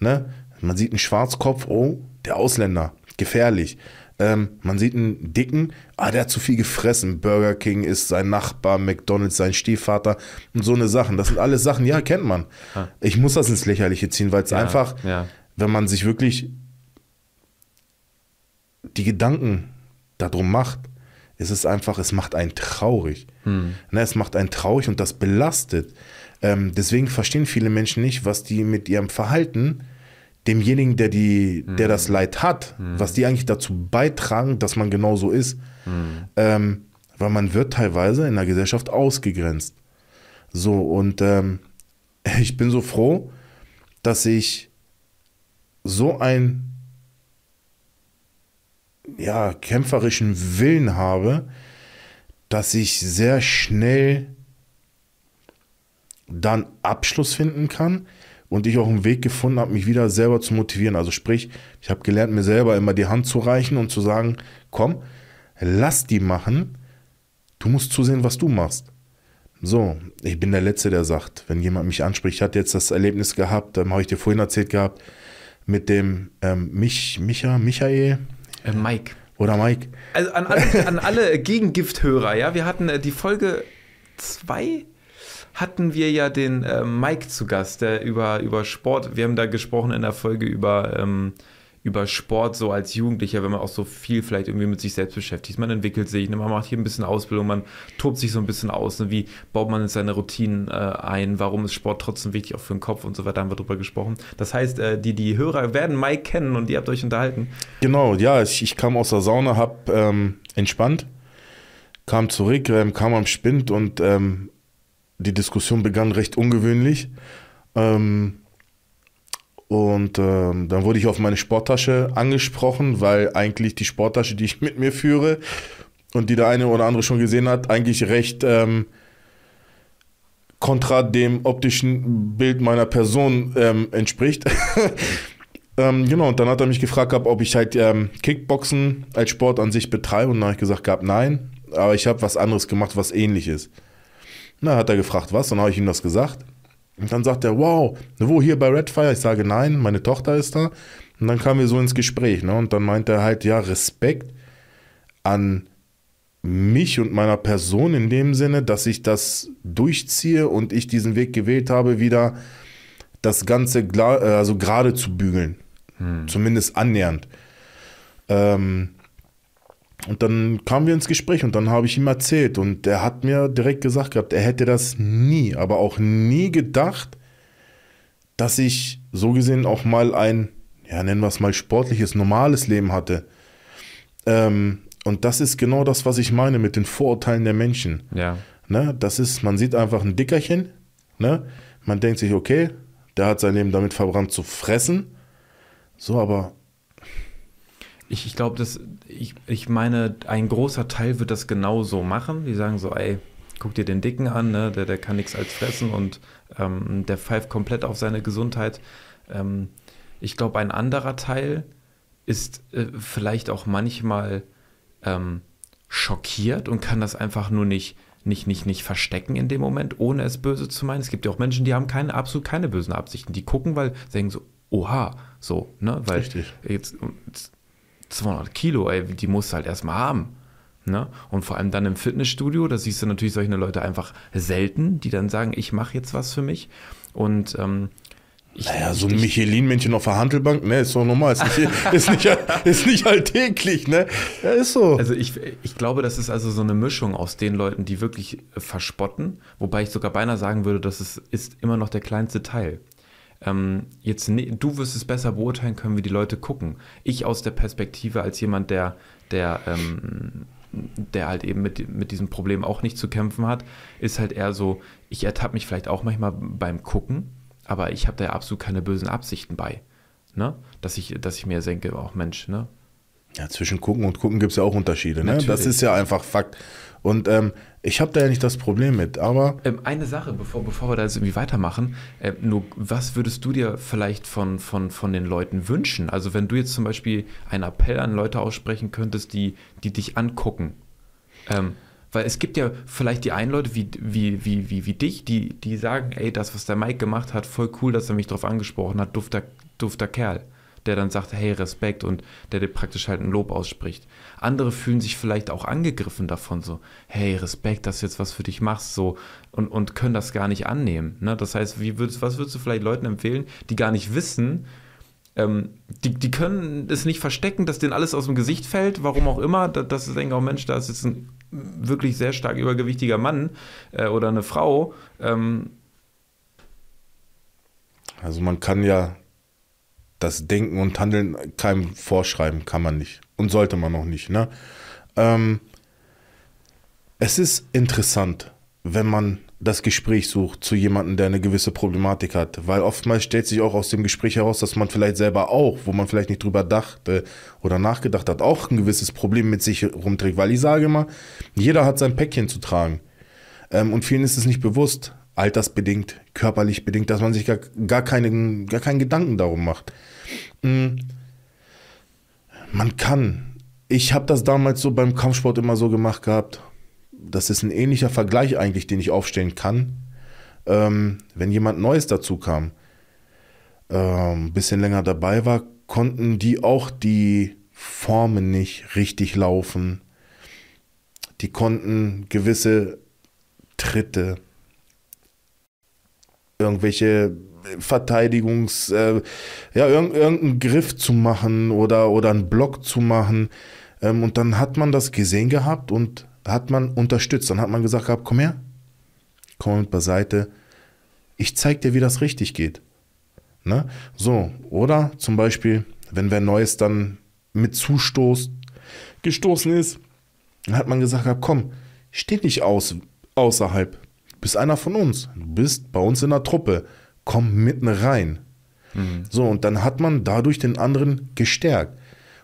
Ne? Man sieht einen Schwarzkopf, oh, der Ausländer, gefährlich. Ähm, man sieht einen Dicken, ah, der hat zu viel gefressen. Burger King ist sein Nachbar, McDonalds sein Stiefvater und so eine Sachen. Das sind alles Sachen, ja, kennt man. Ah. Ich muss das ins Lächerliche ziehen, weil es Ja, einfach, ja. wenn man sich wirklich die Gedanken darum macht, ist es einfach, es macht einen traurig. Ne, es macht einen traurig und das belastet. Ähm, deswegen verstehen viele Menschen nicht, was die mit ihrem Verhalten demjenigen, der, die, der das Leid hat, was die eigentlich dazu beitragen, dass man genau so ist. Ähm, weil man wird teilweise in der Gesellschaft ausgegrenzt. So, und ähm, ich bin so froh, dass ich so einen ja, kämpferischen Willen habe, dass ich sehr schnell dann Abschluss finden kann und ich auch einen Weg gefunden habe, mich wieder selber zu motivieren. Also sprich, ich habe gelernt, mir selber immer die Hand zu reichen und zu sagen, komm, lass die machen, du musst zusehen, was du machst. So, ich bin der Letzte, der sagt, wenn jemand mich anspricht, ich hatte jetzt das Erlebnis gehabt, ähm, habe ich dir vorhin erzählt gehabt, mit dem ähm, Mich, Micha, Michael Äh, Mike. oder Mike. Also an alle, an alle Gegengifthörer, ja, wir hatten äh, die Folge 2 hatten wir ja den äh, Mike zu Gast, der über, über Sport, wir haben da gesprochen in der Folge über, ähm, über Sport so als Jugendlicher, wenn man auch so viel vielleicht irgendwie mit sich selbst beschäftigt. Man entwickelt sich, ne, man macht hier ein bisschen Ausbildung, man tobt sich so ein bisschen aus, ne, wie baut man seine Routinen äh, ein, warum ist Sport trotzdem wichtig auch für den Kopf und so weiter, haben wir drüber gesprochen. Das heißt, äh, die, die Hörer werden Mike kennen und ihr habt euch unterhalten. Genau, ja, ich, ich kam aus der Sauna, hab ähm, entspannt, kam zurück, ähm, kam am Spind und ähm, die Diskussion begann recht ungewöhnlich. Ähm, und ähm, dann wurde ich auf meine Sporttasche angesprochen, weil eigentlich die Sporttasche, die ich mit mir führe und die der eine oder andere schon gesehen hat, eigentlich recht ähm, kontra dem optischen Bild meiner Person ähm, entspricht. ähm, genau, und dann hat er mich gefragt ob ich halt ähm, Kickboxen als Sport an sich betreibe. Und dann habe ich gesagt gehabt, nein, aber ich habe was anderes gemacht, was ähnlich ist. Na, hat er gefragt, was? Dann habe ich ihm das gesagt. Und dann sagt er, wow, wo hier bei Redfire? Ich sage, nein, meine Tochter ist da. Und dann kamen wir so ins Gespräch. Ne? Und dann meinte er halt, ja, Respekt an mich und meiner Person in dem Sinne, dass ich das durchziehe und ich diesen Weg gewählt habe, wieder das Ganze äh, also gerade zu bügeln. Zumindest annähernd. Ähm, und dann kamen wir ins Gespräch und dann habe ich ihm erzählt und er hat mir direkt gesagt gehabt, er hätte das nie, aber auch nie gedacht, dass ich so gesehen auch mal ein, ja, nennen wir es mal sportliches, normales Leben hatte. Ähm, und das ist genau das, was ich meine mit den Vorurteilen der Menschen. Ja. Ne? Das ist, man sieht einfach ein Dickerchen, ne? man denkt sich, okay, der hat sein Leben damit verbrannt zu fressen. So, aber Ich, ich glaube, dass ich, ich meine, ein großer Teil wird das genauso machen. Die sagen so, ey, guck dir den Dicken an, ne? der, der kann nichts als fressen und ähm, der pfeift komplett auf seine Gesundheit. Ähm, ich glaube, ein anderer Teil ist äh, vielleicht auch manchmal ähm, schockiert und kann das einfach nur nicht, nicht, nicht, nicht verstecken in dem Moment, ohne es böse zu meinen. Es gibt ja auch Menschen, die haben keine, absolut keine bösen Absichten. Die gucken, weil sie denken so, oha, so, ne? Weil Richtig. jetzt, jetzt 200 Kilo, ey, die musst du halt erstmal haben. Ne? Und vor allem dann im Fitnessstudio, da siehst du natürlich solche Leute einfach selten, die dann sagen, ich mache jetzt was für mich. Und ähm, ich, Naja, so ein ich, Michelin-Männchen auf der Handelbank, ne, ist doch normal, ist nicht, ist nicht, ist nicht alltäglich, ne? Ja, ist so. Also ich, ich glaube, das ist also so eine Mischung aus den Leuten, die wirklich verspotten, wobei ich sogar beinahe sagen würde, dass es ist immer noch der kleinste Teil. Ähm, jetzt, ne, du wirst es besser beurteilen können, wie die Leute gucken. Ich aus der Perspektive als jemand, der, der, ähm, der halt eben mit, mit diesem Problem auch nicht zu kämpfen hat, ist halt eher so, ich ertappe mich vielleicht auch manchmal beim Gucken, aber ich habe da ja absolut keine bösen Absichten bei. Ne? Dass, ich, dass ich mir denke, auch Mensch, ne? Ja, zwischen gucken und gucken gibt es ja auch Unterschiede, ne? Natürlich. Das ist ja einfach Fakt. Und ähm, ich habe da ja nicht das Problem mit, aber Ähm, eine Sache, bevor, bevor wir da jetzt irgendwie weitermachen, äh, nur was würdest du dir vielleicht von, von, von den Leuten wünschen? Also wenn du jetzt zum Beispiel einen Appell an Leute aussprechen könntest, die, die dich angucken. Ähm, weil es gibt ja vielleicht die einen Leute wie, wie, wie, wie, wie dich, die, die sagen, ey, das, was der Mike gemacht hat, voll cool, dass er mich drauf angesprochen hat, dufter, dufter Kerl. Der dann sagt, hey, Respekt und der dir praktisch halt ein Lob ausspricht. Andere fühlen sich vielleicht auch angegriffen davon, so, hey, Respekt, dass du jetzt was für dich machst, so, und, und können das gar nicht annehmen. Ne? Das heißt, wie würdest, was würdest du vielleicht Leuten empfehlen, die gar nicht wissen, ähm, die, die können es nicht verstecken, dass denen alles aus dem Gesicht fällt, warum auch immer, dass sie denken, oh Mensch, da ist jetzt ein wirklich sehr stark übergewichtiger Mann äh, oder eine Frau. Ähm, also man kann ja das Denken und Handeln keinem vorschreiben, kann man nicht. Und sollte man auch nicht. Ne? Ähm, es ist interessant, wenn man das Gespräch sucht zu jemandem, der eine gewisse Problematik hat. Weil oftmals stellt sich auch aus dem Gespräch heraus, dass man vielleicht selber auch, wo man vielleicht nicht drüber dachte oder nachgedacht hat, auch ein gewisses Problem mit sich rumträgt. Weil ich sage immer, jeder hat sein Päckchen zu tragen. Ähm, und vielen ist es nicht bewusst, altersbedingt, körperlich bedingt, dass man sich gar, gar, keine, gar keinen Gedanken darum macht. Mhm. Man kann. Ich habe das damals so beim Kampfsport immer so gemacht gehabt das ist ein ähnlicher Vergleich eigentlich, den ich aufstellen kann. Ähm, wenn jemand Neues dazu kam, ein ähm, bisschen länger dabei war, konnten die auch die Formen nicht richtig laufen. Die konnten gewisse Tritte, irgendwelche Verteidigungs, äh, ja, irgendeinen Griff zu machen oder, oder einen Block zu machen. Ähm, und dann hat man das gesehen gehabt und hat man unterstützt. Dann hat man gesagt gehabt, komm her, komm mit beiseite, ich zeig dir, wie das richtig geht. Ne? So, oder zum Beispiel, wenn wer Neues dann mit Zustoß gestoßen ist, dann hat man gesagt gehabt, komm, steh nicht aus, außerhalb, bist einer von uns, du bist bei uns in der Truppe, komm mitten rein. Mhm. So, und dann hat man dadurch den anderen gestärkt.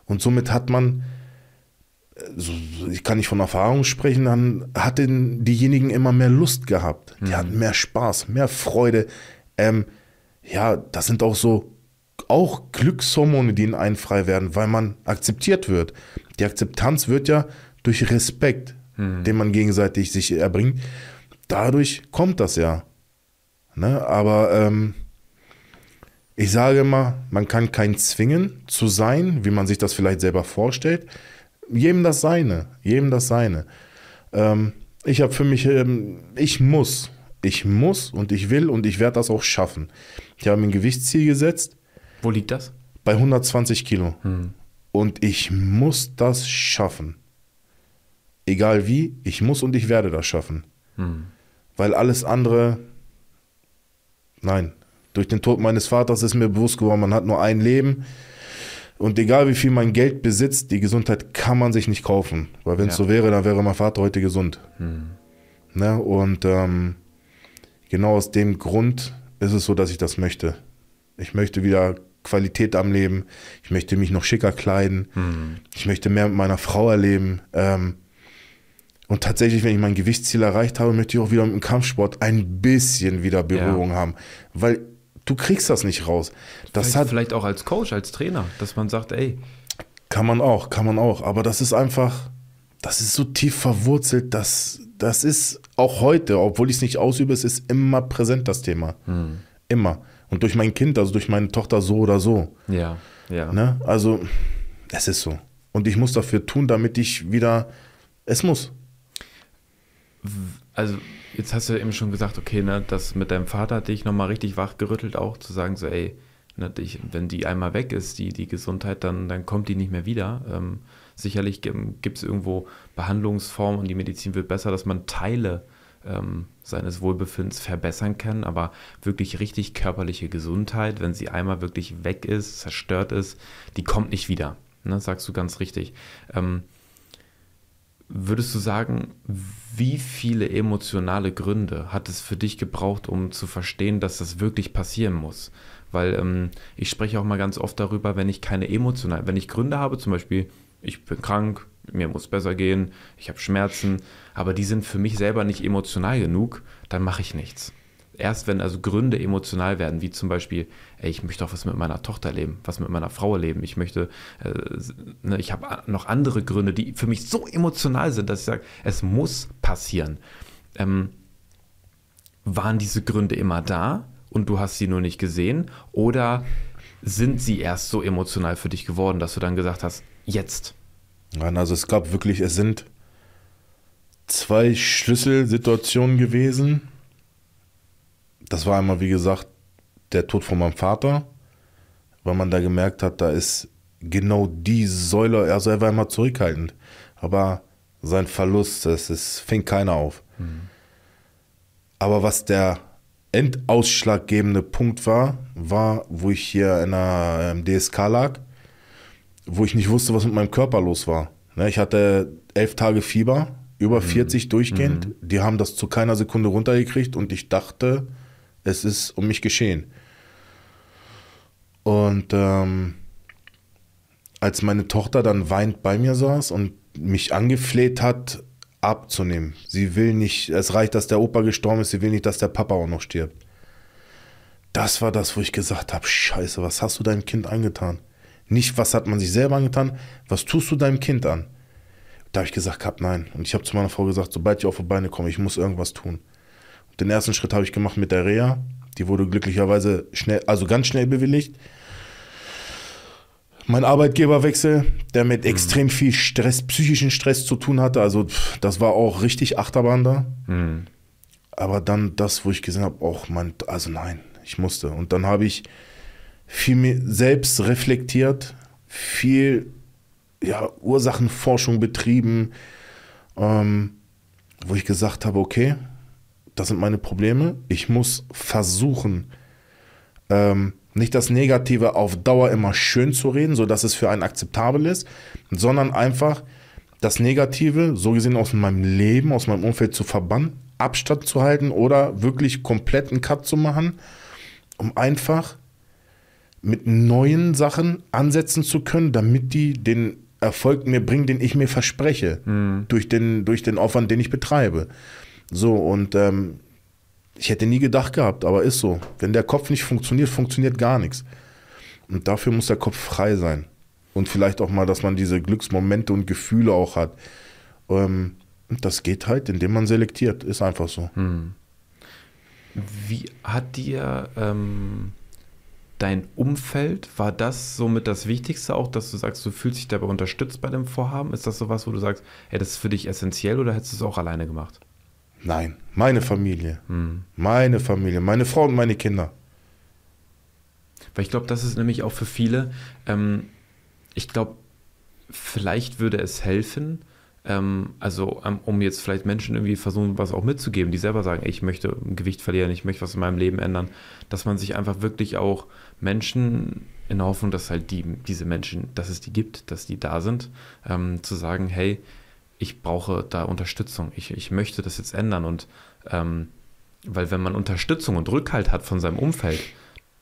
Und somit hat man ich kann nicht von Erfahrung sprechen, dann hatten diejenigen immer mehr Lust gehabt. Die mhm. hatten mehr Spaß, mehr Freude. Ähm, ja, das sind auch so auch Glückshormone, die in einen frei werden, weil man akzeptiert wird. Die Akzeptanz wird ja durch Respekt, mhm. den man gegenseitig sich erbringt, dadurch kommt das ja. Ne? Aber ähm, ich sage immer, man kann keinen zwingen zu sein, wie man sich das vielleicht selber vorstellt jedem das seine, jedem das seine. Ähm, ich habe für mich, ähm, ich muss, ich muss und ich will und ich werde das auch schaffen. Ich habe mir ein Gewichtsziel gesetzt. Wo liegt das? Bei 120 Kilo. Hm. Und ich muss das schaffen. Egal wie, ich muss und ich werde das schaffen. Hm. Weil alles andere, nein. Durch den Tod meines Vaters ist mir bewusst geworden, man hat nur ein Leben. Und egal wie viel man Geld besitzt, die Gesundheit kann man sich nicht kaufen. Weil wenn es ja. so wäre, dann wäre mein Vater heute gesund. Hm. Ne? Und ähm, genau aus dem Grund ist es so, dass ich das möchte. Ich möchte wieder Qualität am Leben. Ich möchte mich noch schicker kleiden. Hm. Ich möchte mehr mit meiner Frau erleben. Ähm, und tatsächlich, wenn ich mein Gewichtsziel erreicht habe, möchte ich auch wieder mit dem Kampfsport ein bisschen wieder Berührung ja. haben. Weil du kriegst das nicht raus. Das vielleicht, hat vielleicht auch als Coach, als Trainer, dass man sagt, ey. Kann man auch, kann man auch. Aber das ist einfach, das ist so tief verwurzelt, dass das ist auch heute, obwohl ich es nicht ausübe, es ist immer präsent, das Thema. Hm. Immer. Und durch mein Kind, also durch meine Tochter so oder so. Ja, ja. Ne? Also, es ist so. Und ich muss dafür tun, damit ich wieder, es muss. Also, Jetzt hast du eben schon gesagt, okay, ne, das mit deinem Vater hat dich nochmal richtig wachgerüttelt, auch zu sagen, so, ey, ne, ich, wenn die einmal weg ist, die, die Gesundheit, dann, dann kommt die nicht mehr wieder. Ähm, sicherlich gibt es irgendwo Behandlungsformen und die Medizin wird besser, dass man Teile ähm, seines Wohlbefindens verbessern kann, aber wirklich richtig körperliche Gesundheit, wenn sie einmal wirklich weg ist, zerstört ist, die kommt nicht wieder. Ne, sagst du ganz richtig. Ähm, Würdest du sagen, wie viele emotionale Gründe hat es für dich gebraucht, um zu verstehen, dass das wirklich passieren muss? Weil ähm, ich spreche auch mal ganz oft darüber, wenn ich keine emotionalen, wenn ich Gründe habe, zum Beispiel, ich bin krank, mir muss besser gehen, ich habe Schmerzen, aber die sind für mich selber nicht emotional genug, dann mache ich nichts erst wenn also Gründe emotional werden, wie zum Beispiel, ey, ich möchte auch was mit meiner Tochter leben, was mit meiner Frau leben, ich möchte, äh, ne, ich habe noch andere Gründe, die für mich so emotional sind, dass ich sage, es muss passieren. Ähm, waren diese Gründe immer da und du hast sie nur nicht gesehen? Oder sind sie erst so emotional für dich geworden, dass du dann gesagt hast, jetzt? Nein, also es gab wirklich, es sind zwei Schlüsselsituationen gewesen. Das war einmal, wie gesagt, der Tod von meinem Vater, weil man da gemerkt hat, da ist genau die Säule, also er war immer zurückhaltend, aber sein Verlust, das, das fing keiner auf. Mhm. Aber was der endausschlaggebende Punkt war, war, wo ich hier in einer DSK lag, wo ich nicht wusste, was mit meinem Körper los war. Ne, ich hatte elf Tage Fieber, über 40 mhm. durchgehend. Mhm. Die haben das zu keiner Sekunde runtergekriegt und ich dachte, es ist um mich geschehen. Und ähm, als meine Tochter dann weint bei mir saß und mich angefleht hat, abzunehmen. Sie will nicht, es reicht, dass der Opa gestorben ist, sie will nicht, dass der Papa auch noch stirbt. Das war das, wo ich gesagt habe, scheiße, was hast du deinem Kind angetan? Nicht, was hat man sich selber angetan, was tust du deinem Kind an? Da habe ich gesagt, gehabt, nein. Und ich habe zu meiner Frau gesagt, sobald ich auf die Beine komme, ich muss irgendwas tun. Den ersten Schritt habe ich gemacht mit der Reha. Die wurde glücklicherweise schnell, also ganz schnell bewilligt. Mein Arbeitgeberwechsel, der mit mhm. extrem viel Stress, psychischen Stress zu tun hatte, also das war auch richtig Achterbahn da. Mhm. Aber dann das, wo ich gesehen habe, auch mein, also nein, ich musste. Und dann habe ich viel mehr selbst reflektiert, viel ja, Ursachenforschung betrieben, ähm, wo ich gesagt habe, okay, das sind meine Probleme. Ich muss versuchen, ähm, nicht das Negative auf Dauer immer schön zu reden, sodass es für einen akzeptabel ist, sondern einfach das Negative, so gesehen aus meinem Leben, aus meinem Umfeld zu verbannen, Abstand zu halten oder wirklich komplett einen Cut zu machen, um einfach mit neuen Sachen ansetzen zu können, damit die den Erfolg mir bringen, den ich mir verspreche, mhm. durch, den, durch den Aufwand, den ich betreibe. So, und ähm, ich hätte nie gedacht gehabt, aber ist so. Wenn der Kopf nicht funktioniert, funktioniert gar nichts. Und dafür muss der Kopf frei sein. Und vielleicht auch mal, dass man diese Glücksmomente und Gefühle auch hat. Ähm, das geht halt, indem man selektiert. Ist einfach so. Hm. Wie hat dir ähm, dein Umfeld, war das somit das Wichtigste auch, dass du sagst, du fühlst dich dabei unterstützt bei dem Vorhaben? Ist das sowas, wo du sagst, hey, das ist für dich essentiell oder hättest du es auch alleine gemacht? Nein, meine Familie. Hm. Meine Familie, meine Frau und meine Kinder. Weil ich glaube, das ist nämlich auch für viele, ähm, ich glaube, vielleicht würde es helfen, ähm, also um, um jetzt vielleicht Menschen irgendwie versuchen, was auch mitzugeben, die selber sagen, ey, ich möchte Gewicht verlieren, ich möchte was in meinem Leben ändern, dass man sich einfach wirklich auch Menschen in der Hoffnung, dass halt die, diese Menschen, dass es die gibt, dass die da sind, ähm, zu sagen, hey, ich brauche da Unterstützung, ich, ich möchte das jetzt ändern und ähm, weil wenn man Unterstützung und Rückhalt hat von seinem Umfeld,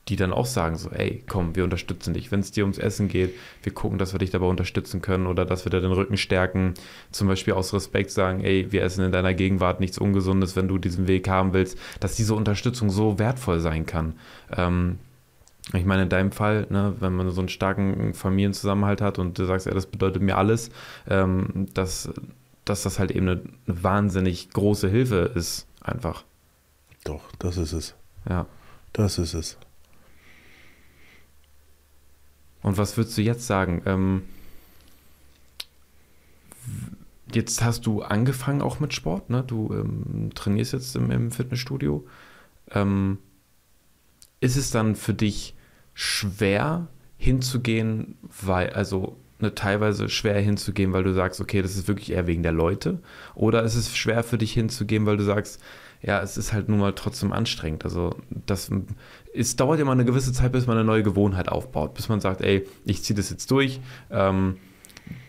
die dann auch sagen so, ey, komm, wir unterstützen dich. Wenn es dir ums Essen geht, wir gucken, dass wir dich dabei unterstützen können oder dass wir dir den Rücken stärken. Zum Beispiel aus Respekt sagen, ey, wir essen in deiner Gegenwart nichts Ungesundes, wenn du diesen Weg haben willst, dass diese Unterstützung so wertvoll sein kann. Ähm, ich meine, in deinem Fall, ne, wenn man so einen starken Familienzusammenhalt hat und du sagst, ja, das bedeutet mir alles, ähm, dass, dass das halt eben eine, eine wahnsinnig große Hilfe ist, einfach. Doch, das ist es. Ja. Das ist es. Und was würdest du jetzt sagen? Ähm, jetzt hast du angefangen auch mit Sport, ne? Du ähm, trainierst jetzt im, im Fitnessstudio. Ähm, ist es dann für dich schwer hinzugehen, weil, also ne, teilweise schwer hinzugehen, weil du sagst, okay, das ist wirklich eher wegen der Leute? Oder ist es schwer für dich hinzugehen, weil du sagst, ja, es ist halt nun mal trotzdem anstrengend. Also das es dauert immer eine gewisse Zeit, bis man eine neue Gewohnheit aufbaut, bis man sagt, ey, ich ziehe das jetzt durch. Ähm,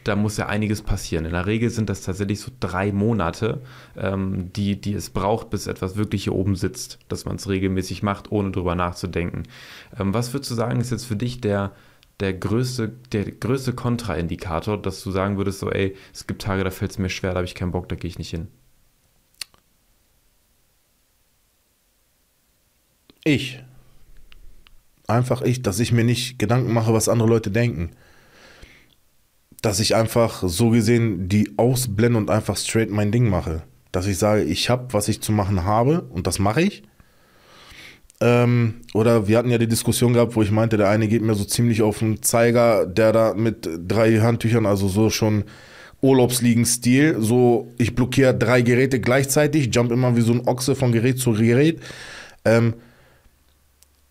da muss ja einiges passieren. In der Regel sind das tatsächlich so drei Monate, ähm, die, die es braucht, bis etwas wirklich hier oben sitzt, dass man es regelmäßig macht, ohne drüber nachzudenken. Ähm, was würdest du sagen, ist jetzt für dich der, der größte, der größte Kontraindikator, dass du sagen würdest, so, ey, es gibt Tage, da fällt es mir schwer, da habe ich keinen Bock, da gehe ich nicht hin? Ich. Einfach ich, dass ich mir nicht Gedanken mache, was andere Leute denken. Dass ich einfach so gesehen die ausblende und einfach straight mein Ding mache. Dass ich sage, ich habe, was ich zu machen habe und das mache ich. Ähm, oder wir hatten ja die Diskussion gehabt, wo ich meinte, der eine geht mir so ziemlich auf den Zeiger, der da mit drei Handtüchern, also so schon Urlaubsliegen-Stil, so ich blockiere drei Geräte gleichzeitig, jump immer wie so ein Ochse von Gerät zu Gerät. Ähm,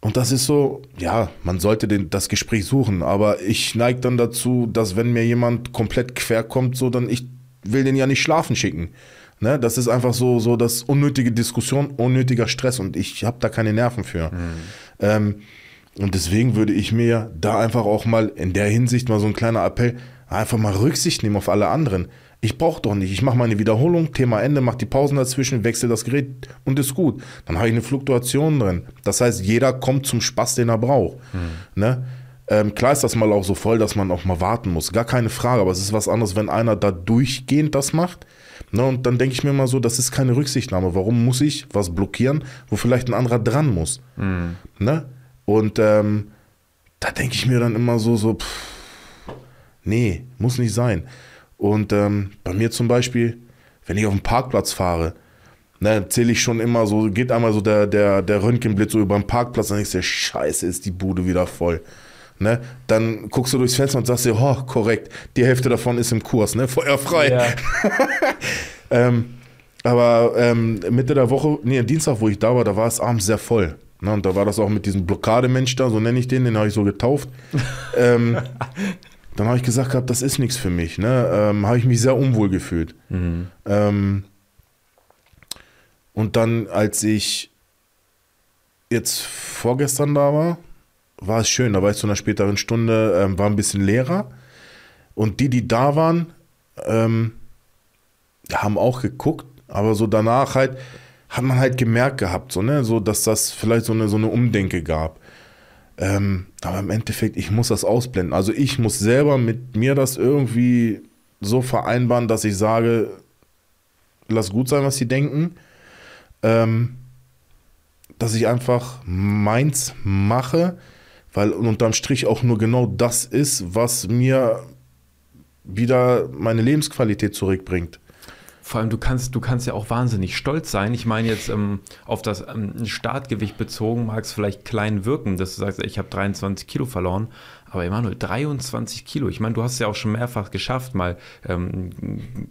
und das ist so, ja, man sollte den, das Gespräch suchen, aber ich neige dann dazu, dass wenn mir jemand komplett quer kommt, so dann ich will den ja nicht schlafen schicken. Ne? Das ist einfach so, so das unnötige Diskussion, unnötiger Stress und ich habe da keine Nerven für. Mhm. Ähm, und deswegen würde ich mir da einfach auch mal in der Hinsicht mal so ein kleiner Appell, einfach mal Rücksicht nehmen auf alle anderen. Ich brauche doch nicht. Ich mache meine Wiederholung, Thema Ende, mache die Pausen dazwischen, wechsle das Gerät und ist gut. Dann habe ich eine Fluktuation drin. Das heißt, jeder kommt zum Spaß, den er braucht. Hm. Ne? Ähm, klar ist das mal auch so voll, dass man auch mal warten muss. Gar keine Frage. Aber es ist was anderes, wenn einer da durchgehend das macht. Ne? Und dann denke ich mir mal so, das ist keine Rücksichtnahme. Warum muss ich was blockieren, wo vielleicht ein anderer dran muss? Hm. Ne? Und ähm, da denke ich mir dann immer so, so, pff, nee, muss nicht sein. Und ähm, bei mir zum Beispiel, wenn ich auf dem Parkplatz fahre, ne, zähle ich schon immer so, geht einmal so der, der, der Röntgenblitz so über den Parkplatz, dann denkst du, scheiße, ist die Bude wieder voll. Ne? Dann guckst du durchs Fenster und sagst dir, oh, korrekt, die Hälfte davon ist im Kurs, ne? Feuerfrei. Ja. ähm, aber ähm, Mitte der Woche, nee, Dienstag, wo ich da war, da war es abends sehr voll. Ne? Und da war das auch mit diesem Blockademensch da, so nenne ich den, den habe ich so getauft. ähm, dann habe ich gesagt gehabt, das ist nichts für mich. Ne? Ähm, habe ich mich sehr unwohl gefühlt. Mhm. Ähm, und dann, als ich jetzt vorgestern da war, war es schön. Da war ich zu einer späteren Stunde, ähm, war ein bisschen leerer. Und die, die da waren, ähm, haben auch geguckt, aber so danach halt hat man halt gemerkt gehabt, so, ne, so, dass das vielleicht so eine, so eine Umdenke gab. Ähm, aber im Endeffekt, ich muss das ausblenden. Also ich muss selber mit mir das irgendwie so vereinbaren, dass ich sage, lass gut sein, was sie denken. Ähm, dass ich einfach meins mache, weil unterm Strich auch nur genau das ist, was mir wieder meine Lebensqualität zurückbringt vor allem du kannst, du kannst ja auch wahnsinnig stolz sein. Ich meine jetzt ähm, auf das ähm, Startgewicht bezogen, mag es vielleicht klein wirken, dass du sagst, ich habe 23 Kilo verloren. Aber Emanuel, 23 Kilo. Ich meine, du hast es ja auch schon mehrfach geschafft, mal ähm,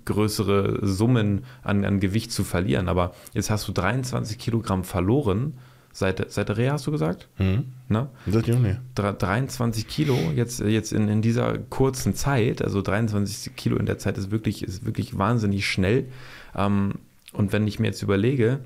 größere Summen an, an Gewicht zu verlieren. Aber jetzt hast du 23 Kilogramm verloren Seit, seit der Reha hast du gesagt? Mhm. Ne? Seit Juni. 23 Kilo jetzt, jetzt in, in dieser kurzen Zeit, also 23 Kilo in der Zeit ist wirklich, ist wirklich wahnsinnig schnell. Ähm, und wenn ich mir jetzt überlege,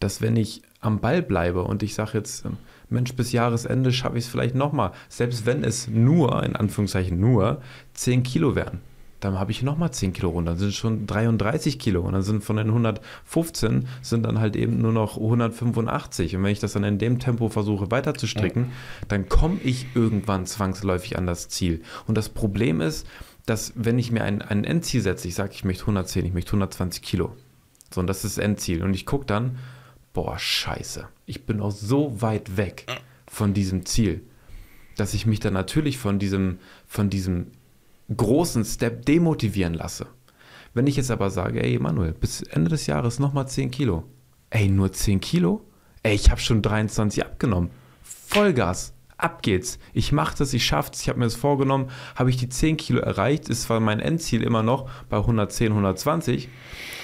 dass wenn ich am Ball bleibe und ich sage jetzt, ähm, Mensch, bis Jahresende schaffe ich es vielleicht nochmal, selbst wenn es nur, in Anführungszeichen nur, 10 Kilo wären dann habe ich nochmal 10 Kilo runter, dann sind es schon 33 Kilo. Und dann sind von den 115 sind dann halt eben nur noch 185 und wenn ich das dann in dem Tempo versuche weiter zu stricken, dann komme ich irgendwann zwangsläufig an das Ziel. Und das Problem ist, dass wenn ich mir ein, ein Endziel setze, ich sage, ich möchte 110, ich möchte 120 Kilo, so und das ist das Endziel. Und ich gucke dann, boah, scheiße, ich bin auch so weit weg von diesem Ziel, dass ich mich dann natürlich von diesem, von diesem großen Step demotivieren lasse. Wenn ich jetzt aber sage, ey Manuel, bis Ende des Jahres nochmal 10 Kilo. Ey, nur 10 Kilo? Ey, ich habe schon 23 abgenommen. Vollgas. Ab geht's. Ich mache das, ich schaff's, ich habe mir das vorgenommen, habe ich die 10 Kilo erreicht, ist zwar mein Endziel immer noch bei 110, 120,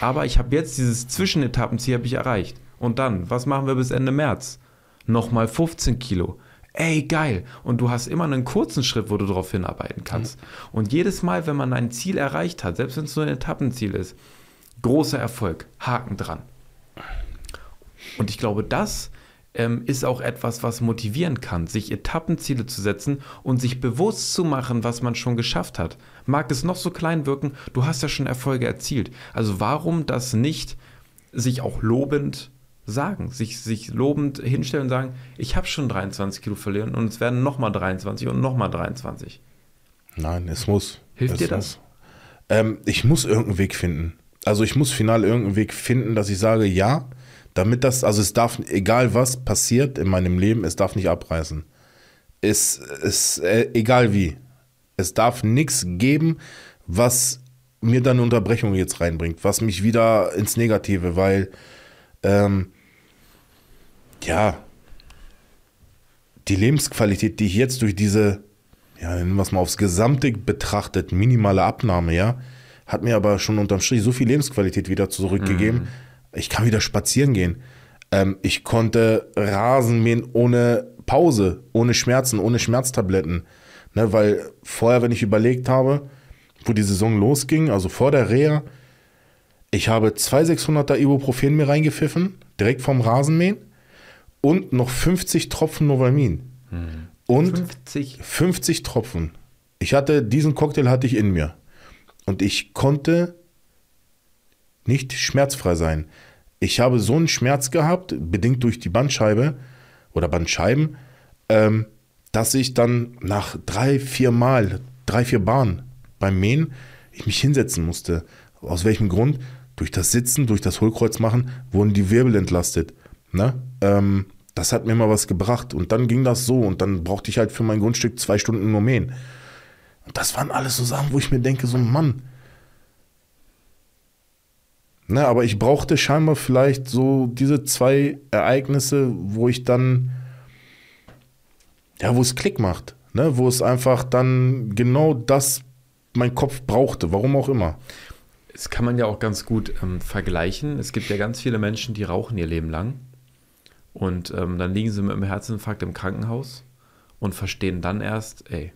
aber ich habe jetzt dieses Zwischenetappenziel habe ich erreicht. Und dann, was machen wir bis Ende März? Nochmal 15 Kilo ey, geil. Und du hast immer einen kurzen Schritt, wo du darauf hinarbeiten kannst. Mhm. Und jedes Mal, wenn man ein Ziel erreicht hat, selbst wenn es nur ein Etappenziel ist, großer Erfolg, Haken dran. Und ich glaube, das ähm, ist auch etwas, was motivieren kann, sich Etappenziele zu setzen und sich bewusst zu machen, was man schon geschafft hat. Mag es noch so klein wirken, du hast ja schon Erfolge erzielt. Also warum das nicht sich auch lobend sagen, sich, sich lobend hinstellen und sagen, ich habe schon 23 Kilo verlieren und es werden nochmal 23 und nochmal 23. Nein, es muss. Hilft es dir das? Ähm, ich muss irgendeinen Weg finden. Also ich muss final irgendeinen Weg finden, dass ich sage, ja, damit das, also es darf, egal was passiert in meinem Leben, es darf nicht abreißen. Es ist, äh, egal wie. Es darf nichts geben, was mir dann eine Unterbrechung jetzt reinbringt, was mich wieder ins Negative, weil ähm, ja, die Lebensqualität, die ich jetzt durch diese, ja, nennen wir es mal aufs Gesamte betrachtet, minimale Abnahme, ja, hat mir aber schon unterm Strich so viel Lebensqualität wieder zurückgegeben. Mhm. Ich kann wieder spazieren gehen. Ähm, ich konnte Rasen mähen ohne Pause, ohne Schmerzen, ohne Schmerztabletten. Ne, weil vorher, wenn ich überlegt habe, wo die Saison losging, also vor der Reha, ich habe zwei 600er Ibuprofen mir reingepfiffen, direkt vom Rasenmähen und noch 50 Tropfen Novalmin. Hm. Und 50? 50 Tropfen. Ich hatte, diesen Cocktail hatte ich in mir. Und ich konnte nicht schmerzfrei sein. Ich habe so einen Schmerz gehabt, bedingt durch die Bandscheibe oder Bandscheiben, ähm, dass ich dann nach drei, vier Mal, drei, vier Bahnen beim Mähen, ich mich hinsetzen musste. Aus welchem Grund? Durch das Sitzen, durch das Hohlkreuz machen, wurden die Wirbel entlastet. Ne? Ähm, das hat mir mal was gebracht. Und dann ging das so. Und dann brauchte ich halt für mein Grundstück zwei Stunden nur mähen. Und das waren alles so Sachen, wo ich mir denke, so Mann. Ne, aber ich brauchte scheinbar vielleicht so diese zwei Ereignisse, wo ich dann, ja, wo es Klick macht. Ne, wo es einfach dann genau das mein Kopf brauchte, warum auch immer. Das kann man ja auch ganz gut ähm, vergleichen. Es gibt ja ganz viele Menschen, die rauchen ihr Leben lang. Und ähm, dann liegen sie mit einem Herzinfarkt im Krankenhaus und verstehen dann erst, ey,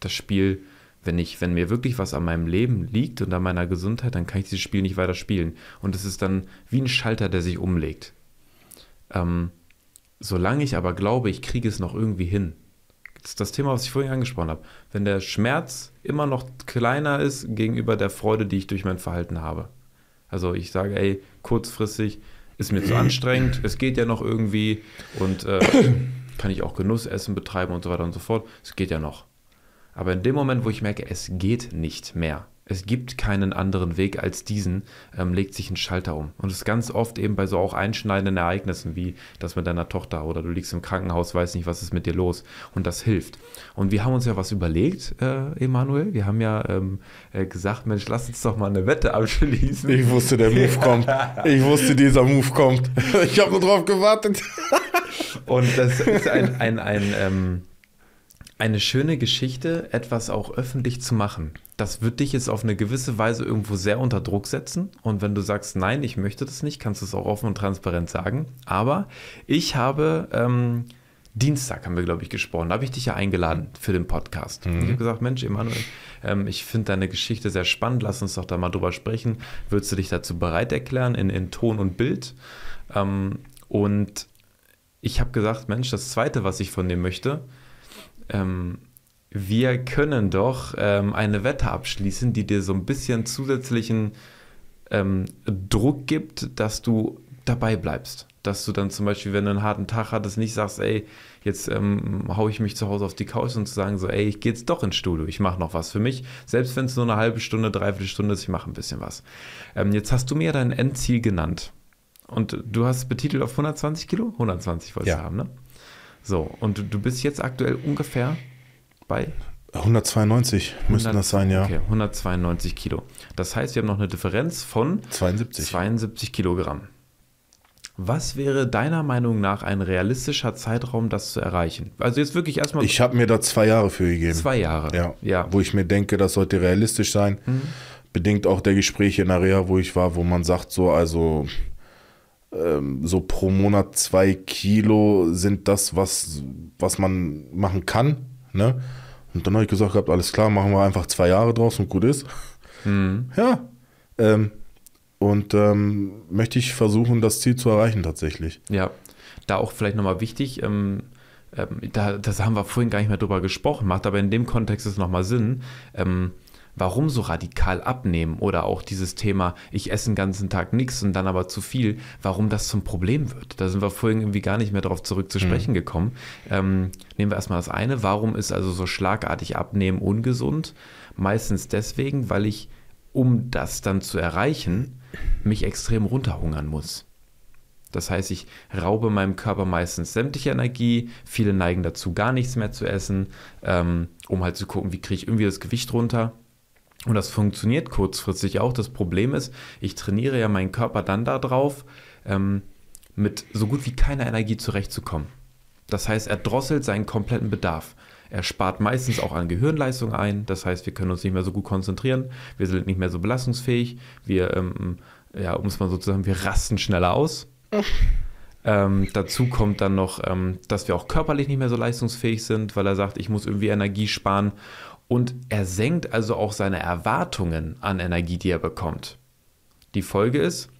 das Spiel, wenn ich, wenn mir wirklich was an meinem Leben liegt und an meiner Gesundheit, dann kann ich dieses Spiel nicht weiter spielen. Und es ist dann wie ein Schalter, der sich umlegt. Ähm, solange ich aber glaube, ich kriege es noch irgendwie hin, das ist das Thema, was ich vorhin angesprochen habe. Wenn der Schmerz immer noch kleiner ist gegenüber der Freude, die ich durch mein Verhalten habe. Also ich sage, ey, kurzfristig ist mir zu anstrengend, es geht ja noch irgendwie und äh, kann ich auch Genussessen betreiben und so weiter und so fort. Es geht ja noch. Aber in dem Moment, wo ich merke, es geht nicht mehr, es gibt keinen anderen Weg als diesen, ähm, legt sich ein Schalter um. Und das ist ganz oft eben bei so auch einschneidenden Ereignissen wie das mit deiner Tochter oder du liegst im Krankenhaus, weißt nicht, was ist mit dir los. Und das hilft. Und wir haben uns ja was überlegt, äh, Emanuel. Wir haben ja ähm, äh, gesagt, Mensch, lass uns doch mal eine Wette abschließen. Ich wusste, der Move kommt. Ich wusste, dieser Move kommt. Ich habe nur drauf gewartet. Und das ist ein, ein, ein ähm, eine schöne Geschichte, etwas auch öffentlich zu machen. Das wird dich jetzt auf eine gewisse Weise irgendwo sehr unter Druck setzen. Und wenn du sagst, nein, ich möchte das nicht, kannst du es auch offen und transparent sagen. Aber ich habe ähm, Dienstag haben wir, glaube ich, gesprochen. Da habe ich dich ja eingeladen für den Podcast. Mhm. Ich habe gesagt, Mensch, Emanuel, ähm, ich finde deine Geschichte sehr spannend. Lass uns doch da mal drüber sprechen. Würdest du dich dazu bereit erklären in, in Ton und Bild? Ähm, und ich habe gesagt, Mensch, das Zweite, was ich von dir möchte, ähm, wir können doch ähm, eine Wette abschließen, die dir so ein bisschen zusätzlichen ähm, Druck gibt, dass du dabei bleibst. Dass du dann zum Beispiel, wenn du einen harten Tag hattest, nicht sagst, ey, jetzt ähm, haue ich mich zu Hause auf die Couch und zu sagen so, ey, ich gehe jetzt doch ins Studio, ich mache noch was für mich. Selbst wenn es nur eine halbe Stunde, dreiviertel Stunde ist, ich mache ein bisschen was. Ähm, jetzt hast du mir dein Endziel genannt. Und du hast betitelt auf 120 Kilo? 120 wolltest ja. du haben, ne? So, und du bist jetzt aktuell ungefähr bei 192 müssten das sein, ja. Okay, 192 Kilo. Das heißt, wir haben noch eine Differenz von 72, 72 Kilogramm. Was wäre deiner Meinung nach ein realistischer Zeitraum, das zu erreichen? Also jetzt wirklich erstmal. Ich habe mir da zwei Jahre für gegeben. Zwei Jahre. Ja. ja. Wo ich mir denke, das sollte realistisch sein. Mhm. Bedingt auch der Gespräche in Reha, wo ich war, wo man sagt, so, also ähm, so pro Monat zwei Kilo sind das, was, was man machen kann. Ne? Und dann habe ich gesagt gehabt, alles klar, machen wir einfach zwei Jahre draus und gut ist. Mhm. Ja. Ähm, und ähm, möchte ich versuchen, das Ziel zu erreichen tatsächlich. Ja, da auch vielleicht nochmal wichtig, ähm, ähm, da, das haben wir vorhin gar nicht mehr drüber gesprochen, macht aber in dem Kontext es nochmal Sinn. Warum so radikal abnehmen oder auch dieses Thema, ich esse den ganzen Tag nichts und dann aber zu viel, warum das zum Problem wird. Da sind wir vorhin irgendwie gar nicht mehr darauf zurück zu sprechen mhm. gekommen. Ähm, nehmen wir erstmal das eine, warum ist also so schlagartig Abnehmen ungesund? Meistens deswegen, weil ich, um das dann zu erreichen, mich extrem runterhungern muss. Das heißt, ich raube meinem Körper meistens sämtliche Energie. Viele neigen dazu, gar nichts mehr zu essen, ähm, um halt zu gucken, wie kriege ich irgendwie das Gewicht runter. Und das funktioniert kurzfristig auch. Das Problem ist, ich trainiere ja meinen Körper dann darauf, ähm, mit so gut wie keiner Energie zurechtzukommen. Das heißt, er drosselt seinen kompletten Bedarf. Er spart meistens auch an Gehirnleistung ein. Das heißt, wir können uns nicht mehr so gut konzentrieren. Wir sind nicht mehr so belastungsfähig. Wir, ähm, ja, um es mal so zu sagen, wir rasten schneller aus. Ähm, dazu kommt dann noch, ähm, dass wir auch körperlich nicht mehr so leistungsfähig sind, weil er sagt, ich muss irgendwie Energie sparen. Und er senkt also auch seine Erwartungen an Energie, die er bekommt. Die Folge ist,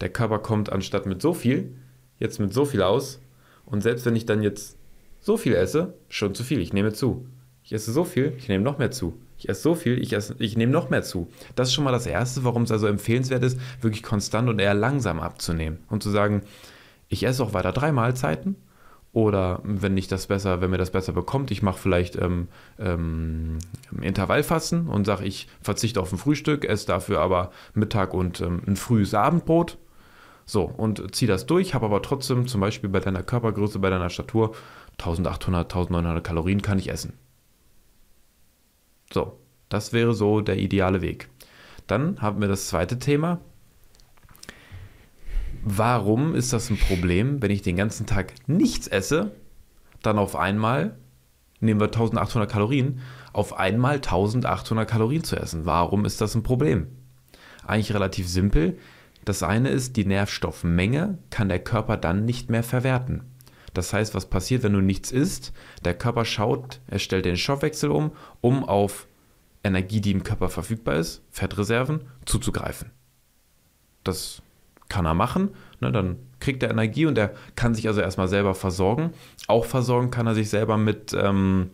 der Körper kommt anstatt mit so viel, jetzt mit so viel aus. Und selbst wenn ich dann jetzt so viel esse, schon zu viel, ich nehme zu. Ich esse so viel, ich nehme noch mehr zu. Ich esse so viel, ich, esse, ich nehme noch mehr zu. Das ist schon mal das Erste, warum es also empfehlenswert ist, wirklich konstant und eher langsam abzunehmen. Und zu sagen, ich esse auch weiter drei Mahlzeiten. Oder wenn ich das besser, wenn mir das besser bekommt, ich mache vielleicht ähm, ähm, Intervallfasten und sage, ich verzichte auf ein Frühstück, esse dafür aber Mittag und ähm, ein frühes Abendbrot. So, und ziehe das durch, habe aber trotzdem zum Beispiel bei deiner Körpergröße, bei deiner Statur 1800, 1900 Kalorien kann ich essen. So, das wäre so der ideale Weg. Dann haben wir das zweite Thema, Warum ist das ein Problem, wenn ich den ganzen Tag nichts esse, dann auf einmal, nehmen wir 1800 Kalorien, auf einmal 1800 Kalorien zu essen? Warum ist das ein Problem? Eigentlich relativ simpel. Das eine ist, die Nährstoffmenge kann der Körper dann nicht mehr verwerten. Das heißt, was passiert, wenn du nichts isst? Der Körper schaut, er stellt den Stoffwechsel um, um auf Energie, die im Körper verfügbar ist, Fettreserven, zuzugreifen. Das kann er machen. Ne, dann kriegt er Energie und er kann sich also erstmal selber versorgen. Auch versorgen kann er sich selber mit, ähm,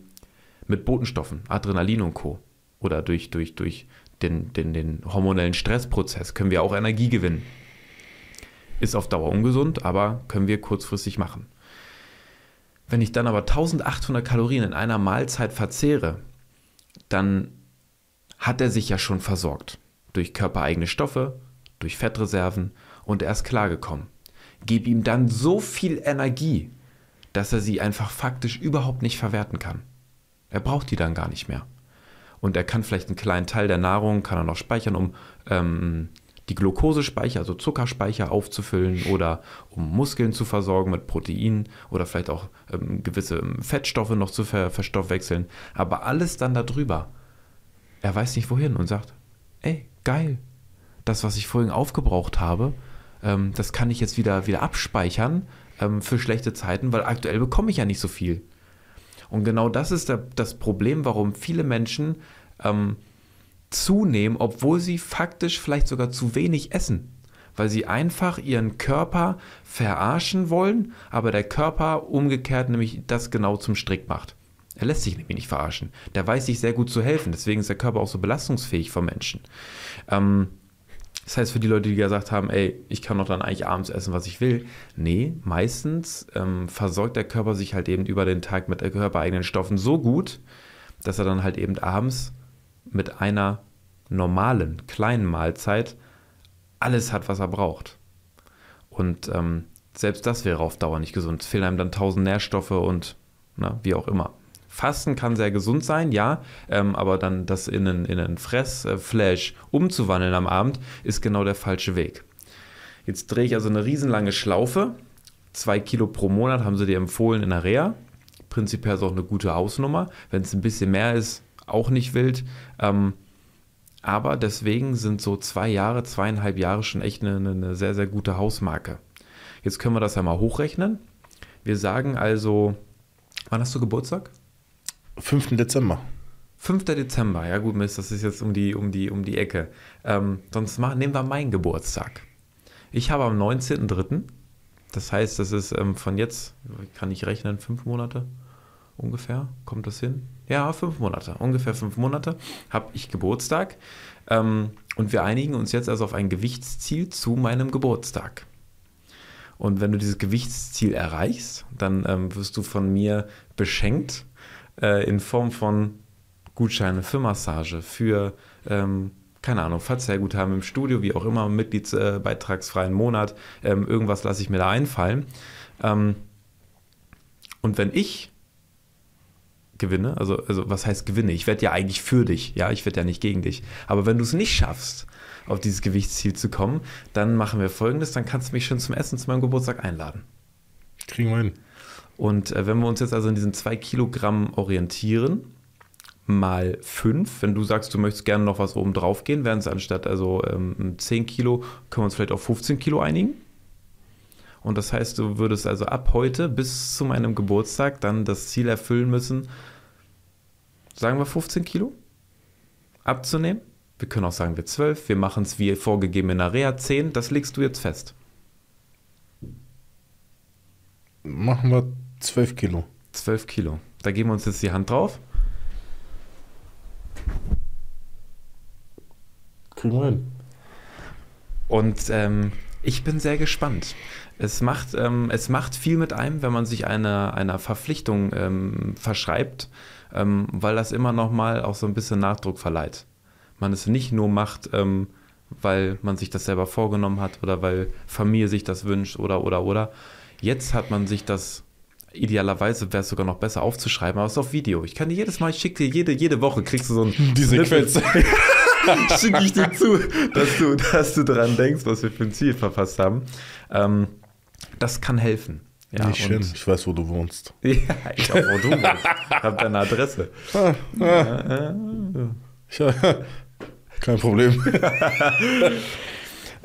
mit Botenstoffen, Adrenalin und Co. Oder durch, durch, durch den, den, den hormonellen Stressprozess können wir auch Energie gewinnen. Ist auf Dauer ungesund, aber können wir kurzfristig machen. Wenn ich dann aber 1800 Kalorien in einer Mahlzeit verzehre, dann hat er sich ja schon versorgt. Durch körpereigene Stoffe, durch Fettreserven und er ist klargekommen. Gib ihm dann so viel Energie, dass er sie einfach faktisch überhaupt nicht verwerten kann. Er braucht die dann gar nicht mehr. Und er kann vielleicht einen kleinen Teil der Nahrung, kann er noch speichern, um ähm, die Glukosespeicher, also Zuckerspeicher aufzufüllen oder um Muskeln zu versorgen mit Proteinen oder vielleicht auch ähm, gewisse ähm, Fettstoffe noch zu ver verstoffwechseln. Aber alles dann darüber. Er weiß nicht wohin und sagt, ey, geil, das, was ich vorhin aufgebraucht habe, ähm, das kann ich jetzt wieder, wieder abspeichern ähm, für schlechte Zeiten, weil aktuell bekomme ich ja nicht so viel. Und genau das ist der, das Problem, warum viele Menschen ähm, zunehmen, obwohl sie faktisch vielleicht sogar zu wenig essen. Weil sie einfach ihren Körper verarschen wollen, aber der Körper umgekehrt nämlich das genau zum Strick macht. Er lässt sich nämlich nicht verarschen. Der weiß sich sehr gut zu helfen. Deswegen ist der Körper auch so belastungsfähig vom Menschen. Ähm, das heißt, für die Leute, die gesagt haben, ey, ich kann doch dann eigentlich abends essen, was ich will. Nee, meistens ähm, versorgt der Körper sich halt eben über den Tag mit körpereigenen Stoffen so gut, dass er dann halt eben abends mit einer normalen, kleinen Mahlzeit alles hat, was er braucht. Und ähm, selbst das wäre auf Dauer nicht gesund. Es fehlen einem dann tausend Nährstoffe und na, wie auch immer. Fasten kann sehr gesund sein, ja, ähm, aber dann das in einen, in einen Fressflash umzuwandeln am Abend ist genau der falsche Weg. Jetzt drehe ich also eine riesenlange Schlaufe. Zwei Kilo pro Monat haben sie dir empfohlen in der Reha. Prinzipiell ist auch eine gute Hausnummer. Wenn es ein bisschen mehr ist, auch nicht wild. Ähm, aber deswegen sind so zwei Jahre, zweieinhalb Jahre schon echt eine, eine sehr, sehr gute Hausmarke. Jetzt können wir das ja mal hochrechnen. Wir sagen also, wann hast du Geburtstag? 5. Dezember. 5. Dezember, ja gut, Mist, das ist jetzt um die, um die, um die Ecke. Ähm, sonst machen, nehmen wir meinen Geburtstag. Ich habe am 19.03., das heißt, das ist ähm, von jetzt, kann ich rechnen, fünf Monate ungefähr, kommt das hin? Ja, fünf Monate, ungefähr fünf Monate habe ich Geburtstag. Ähm, und wir einigen uns jetzt also auf ein Gewichtsziel zu meinem Geburtstag. Und wenn du dieses Gewichtsziel erreichst, dann ähm, wirst du von mir beschenkt äh, in Form von Gutscheine für Massage, für, ähm, keine Ahnung, Verzehrguthaben im Studio, wie auch immer, Mitgliedsbeitragsfreien Monat, ähm, irgendwas lasse ich mir da einfallen. Ähm, und wenn ich gewinne, also, also was heißt gewinne? Ich werde ja eigentlich für dich, ja, ich werde ja nicht gegen dich. Aber wenn du es nicht schaffst, auf dieses Gewichtsziel zu kommen, dann machen wir folgendes, dann kannst du mich schon zum Essen zu meinem Geburtstag einladen. Kriegen wir hin. Und äh, wenn wir uns jetzt also in diesen zwei Kilogramm orientieren, mal fünf, wenn du sagst, du möchtest gerne noch was oben drauf gehen, wären es anstatt also ähm, 10 Kilo, können wir uns vielleicht auf 15 Kilo einigen. Und das heißt, du würdest also ab heute bis zu meinem Geburtstag dann das Ziel erfüllen müssen, sagen wir 15 Kilo abzunehmen. Wir können auch sagen wir 12, wir machen es wie vorgegeben in der Reha 10, das legst du jetzt fest. Machen wir 12 Kilo. 12 Kilo. Da geben wir uns jetzt die Hand drauf. Kriegen wir hin. Und ähm, ich bin sehr gespannt. Es macht, ähm, es macht viel mit einem, wenn man sich einer, einer Verpflichtung ähm, verschreibt, ähm, weil das immer noch mal auch so ein bisschen Nachdruck verleiht. Man es nicht nur macht, ähm, weil man sich das selber vorgenommen hat oder weil Familie sich das wünscht oder, oder, oder. Jetzt hat man sich das idealerweise wäre es sogar noch besser aufzuschreiben, aber es ist auf Video. Ich kann dir jedes Mal, ich schicke dir jede, jede Woche, kriegst du so ein Die Sequenz. schicke ich dir zu, dass du, dass du daran denkst, was wir für ein Ziel verfasst haben. Ähm, das kann helfen. Ja, Nicht und- Ich weiß, wo du wohnst. ja, ich glaube, wo du wohnst. Ich habe deine Adresse. Ah, ah. Ich, kein Problem.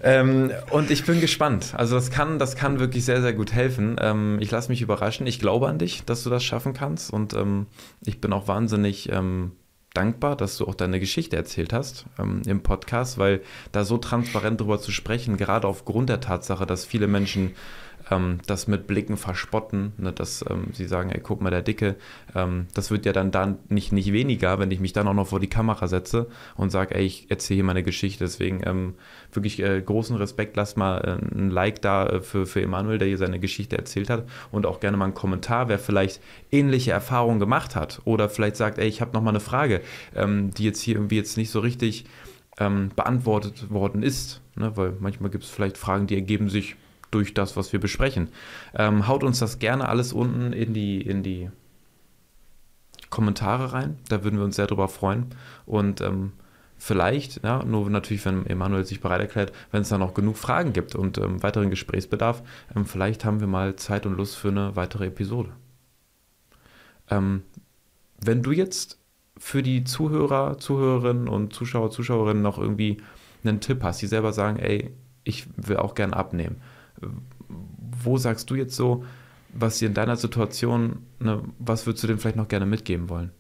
Ähm, und ich bin gespannt. Also das kann, das kann wirklich sehr, sehr gut helfen. Ähm, ich lasse mich überraschen. Ich glaube an dich, dass du das schaffen kannst. Und ähm, ich bin auch wahnsinnig ähm, dankbar, dass du auch deine Geschichte erzählt hast ähm, im Podcast, weil da so transparent drüber zu sprechen, gerade aufgrund der Tatsache, dass viele Menschen ähm, das mit Blicken verspotten, ne, dass ähm, sie sagen, ey, guck mal, der Dicke, ähm, das wird ja dann, dann nicht, nicht weniger, wenn ich mich dann auch noch vor die Kamera setze und sage, ey, ich erzähle hier meine Geschichte. Deswegen ähm, wirklich äh, großen Respekt, lass mal äh, ein Like da äh, für, für Emanuel, der hier seine Geschichte erzählt hat und auch gerne mal einen Kommentar, wer vielleicht ähnliche Erfahrungen gemacht hat oder vielleicht sagt, ey, ich habe noch mal eine Frage, ähm, die jetzt hier irgendwie jetzt nicht so richtig ähm, beantwortet worden ist, ne? weil manchmal gibt es vielleicht Fragen, die ergeben sich durch das, was wir besprechen. Ähm, haut uns das gerne alles unten in die, in die Kommentare rein. Da würden wir uns sehr drüber freuen. Und ähm, vielleicht, ja, nur natürlich, wenn Emanuel sich bereit erklärt, wenn es da noch genug Fragen gibt und ähm, weiteren Gesprächsbedarf, ähm, vielleicht haben wir mal Zeit und Lust für eine weitere Episode. Ähm, wenn du jetzt für die Zuhörer, Zuhörerinnen und Zuschauer, Zuschauerinnen noch irgendwie einen Tipp hast, die selber sagen, ey, ich will auch gern abnehmen. Wo sagst du jetzt so, was dir in deiner Situation, ne, was würdest du dem vielleicht noch gerne mitgeben wollen?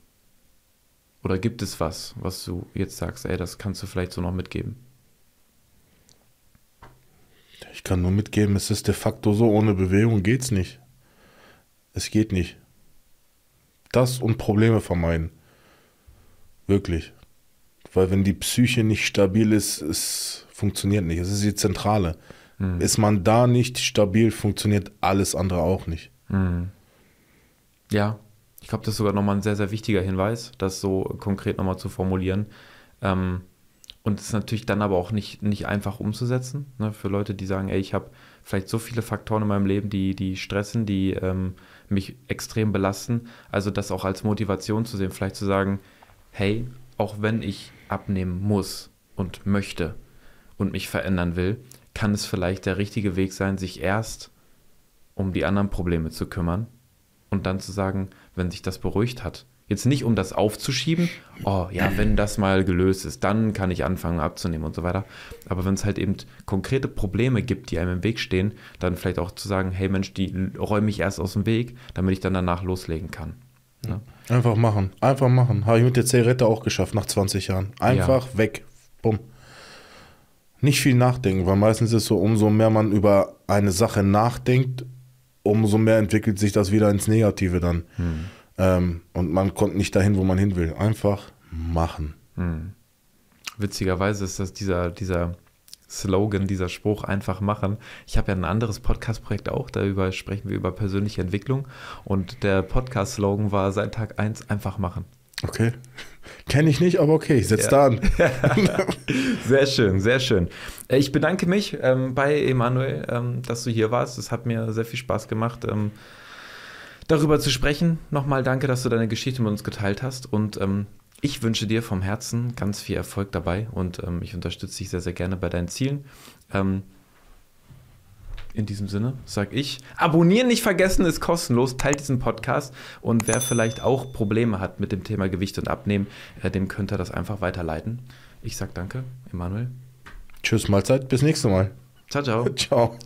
Oder gibt es was, was du jetzt sagst, ey, das kannst du vielleicht so noch mitgeben? Ich kann nur mitgeben, es ist de facto so, ohne Bewegung geht's nicht. Es geht nicht. Das und Probleme vermeiden. Wirklich. Weil wenn die Psyche nicht stabil ist, es funktioniert nicht. Es ist die Zentrale. Hm. Ist man da nicht stabil, funktioniert alles andere auch nicht. Hm. Ja, ich glaube, das ist sogar nochmal ein sehr, sehr wichtiger Hinweis, das so konkret nochmal zu formulieren. Ähm, und es ist natürlich dann aber auch nicht, nicht einfach umzusetzen. Ne? Für Leute, die sagen, ey, ich habe vielleicht so viele Faktoren in meinem Leben, die, die stressen, die ähm, mich extrem belasten. Also das auch als Motivation zu sehen, vielleicht zu sagen, hey, auch wenn ich abnehmen muss und möchte und mich verändern will, kann es vielleicht der richtige Weg sein, sich erst um die anderen Probleme zu kümmern und dann zu sagen, wenn sich das beruhigt hat. Jetzt nicht, um das aufzuschieben, oh ja, wenn das mal gelöst ist, dann kann ich anfangen abzunehmen und so weiter. Aber wenn es halt eben konkrete Probleme gibt, die einem im Weg stehen, dann vielleicht auch zu sagen, hey Mensch, die räume ich erst aus dem Weg, damit ich dann danach loslegen kann. Ne? Einfach machen. Einfach machen. Habe ich mit der Zigarette auch geschafft nach 20 Jahren. Einfach weg. Bumm. Nicht viel nachdenken, weil meistens ist es so, umso mehr man über eine Sache nachdenkt, umso mehr entwickelt sich das wieder ins Negative dann. Hm. Ähm, und man kommt nicht dahin, wo man hin will. Einfach machen. Hm. Witzigerweise ist das dieser, dieser Slogan, dieser Spruch einfach machen. Ich habe ja ein anderes Podcast-Projekt auch, darüber sprechen wir über persönliche Entwicklung und der Podcast-Slogan war seit Tag 1 einfach machen. Okay. Kenne ich nicht, aber okay, ich setze Ja. da an. Sehr schön, sehr schön. Äh, Ich bedanke mich ähm, bei Emanuel, ähm, dass du hier warst. Es hat mir sehr viel Spaß gemacht, ähm, darüber zu sprechen. Nochmal danke, dass du deine Geschichte mit uns geteilt hast. Und ähm, Ich wünsche dir vom Herzen ganz viel Erfolg dabei und ähm, ich unterstütze dich sehr, sehr gerne bei deinen Zielen. In diesem Sinne sage ich, abonnieren nicht vergessen, ist kostenlos, teilt diesen Podcast und wer vielleicht auch Probleme hat mit dem Thema Gewicht und Abnehmen, äh, dem könnt ihr das einfach weiterleiten. Ich sage danke, Emanuel. Tschüss, Mahlzeit, bis nächstes Mal. Ciao, ciao. Ciao.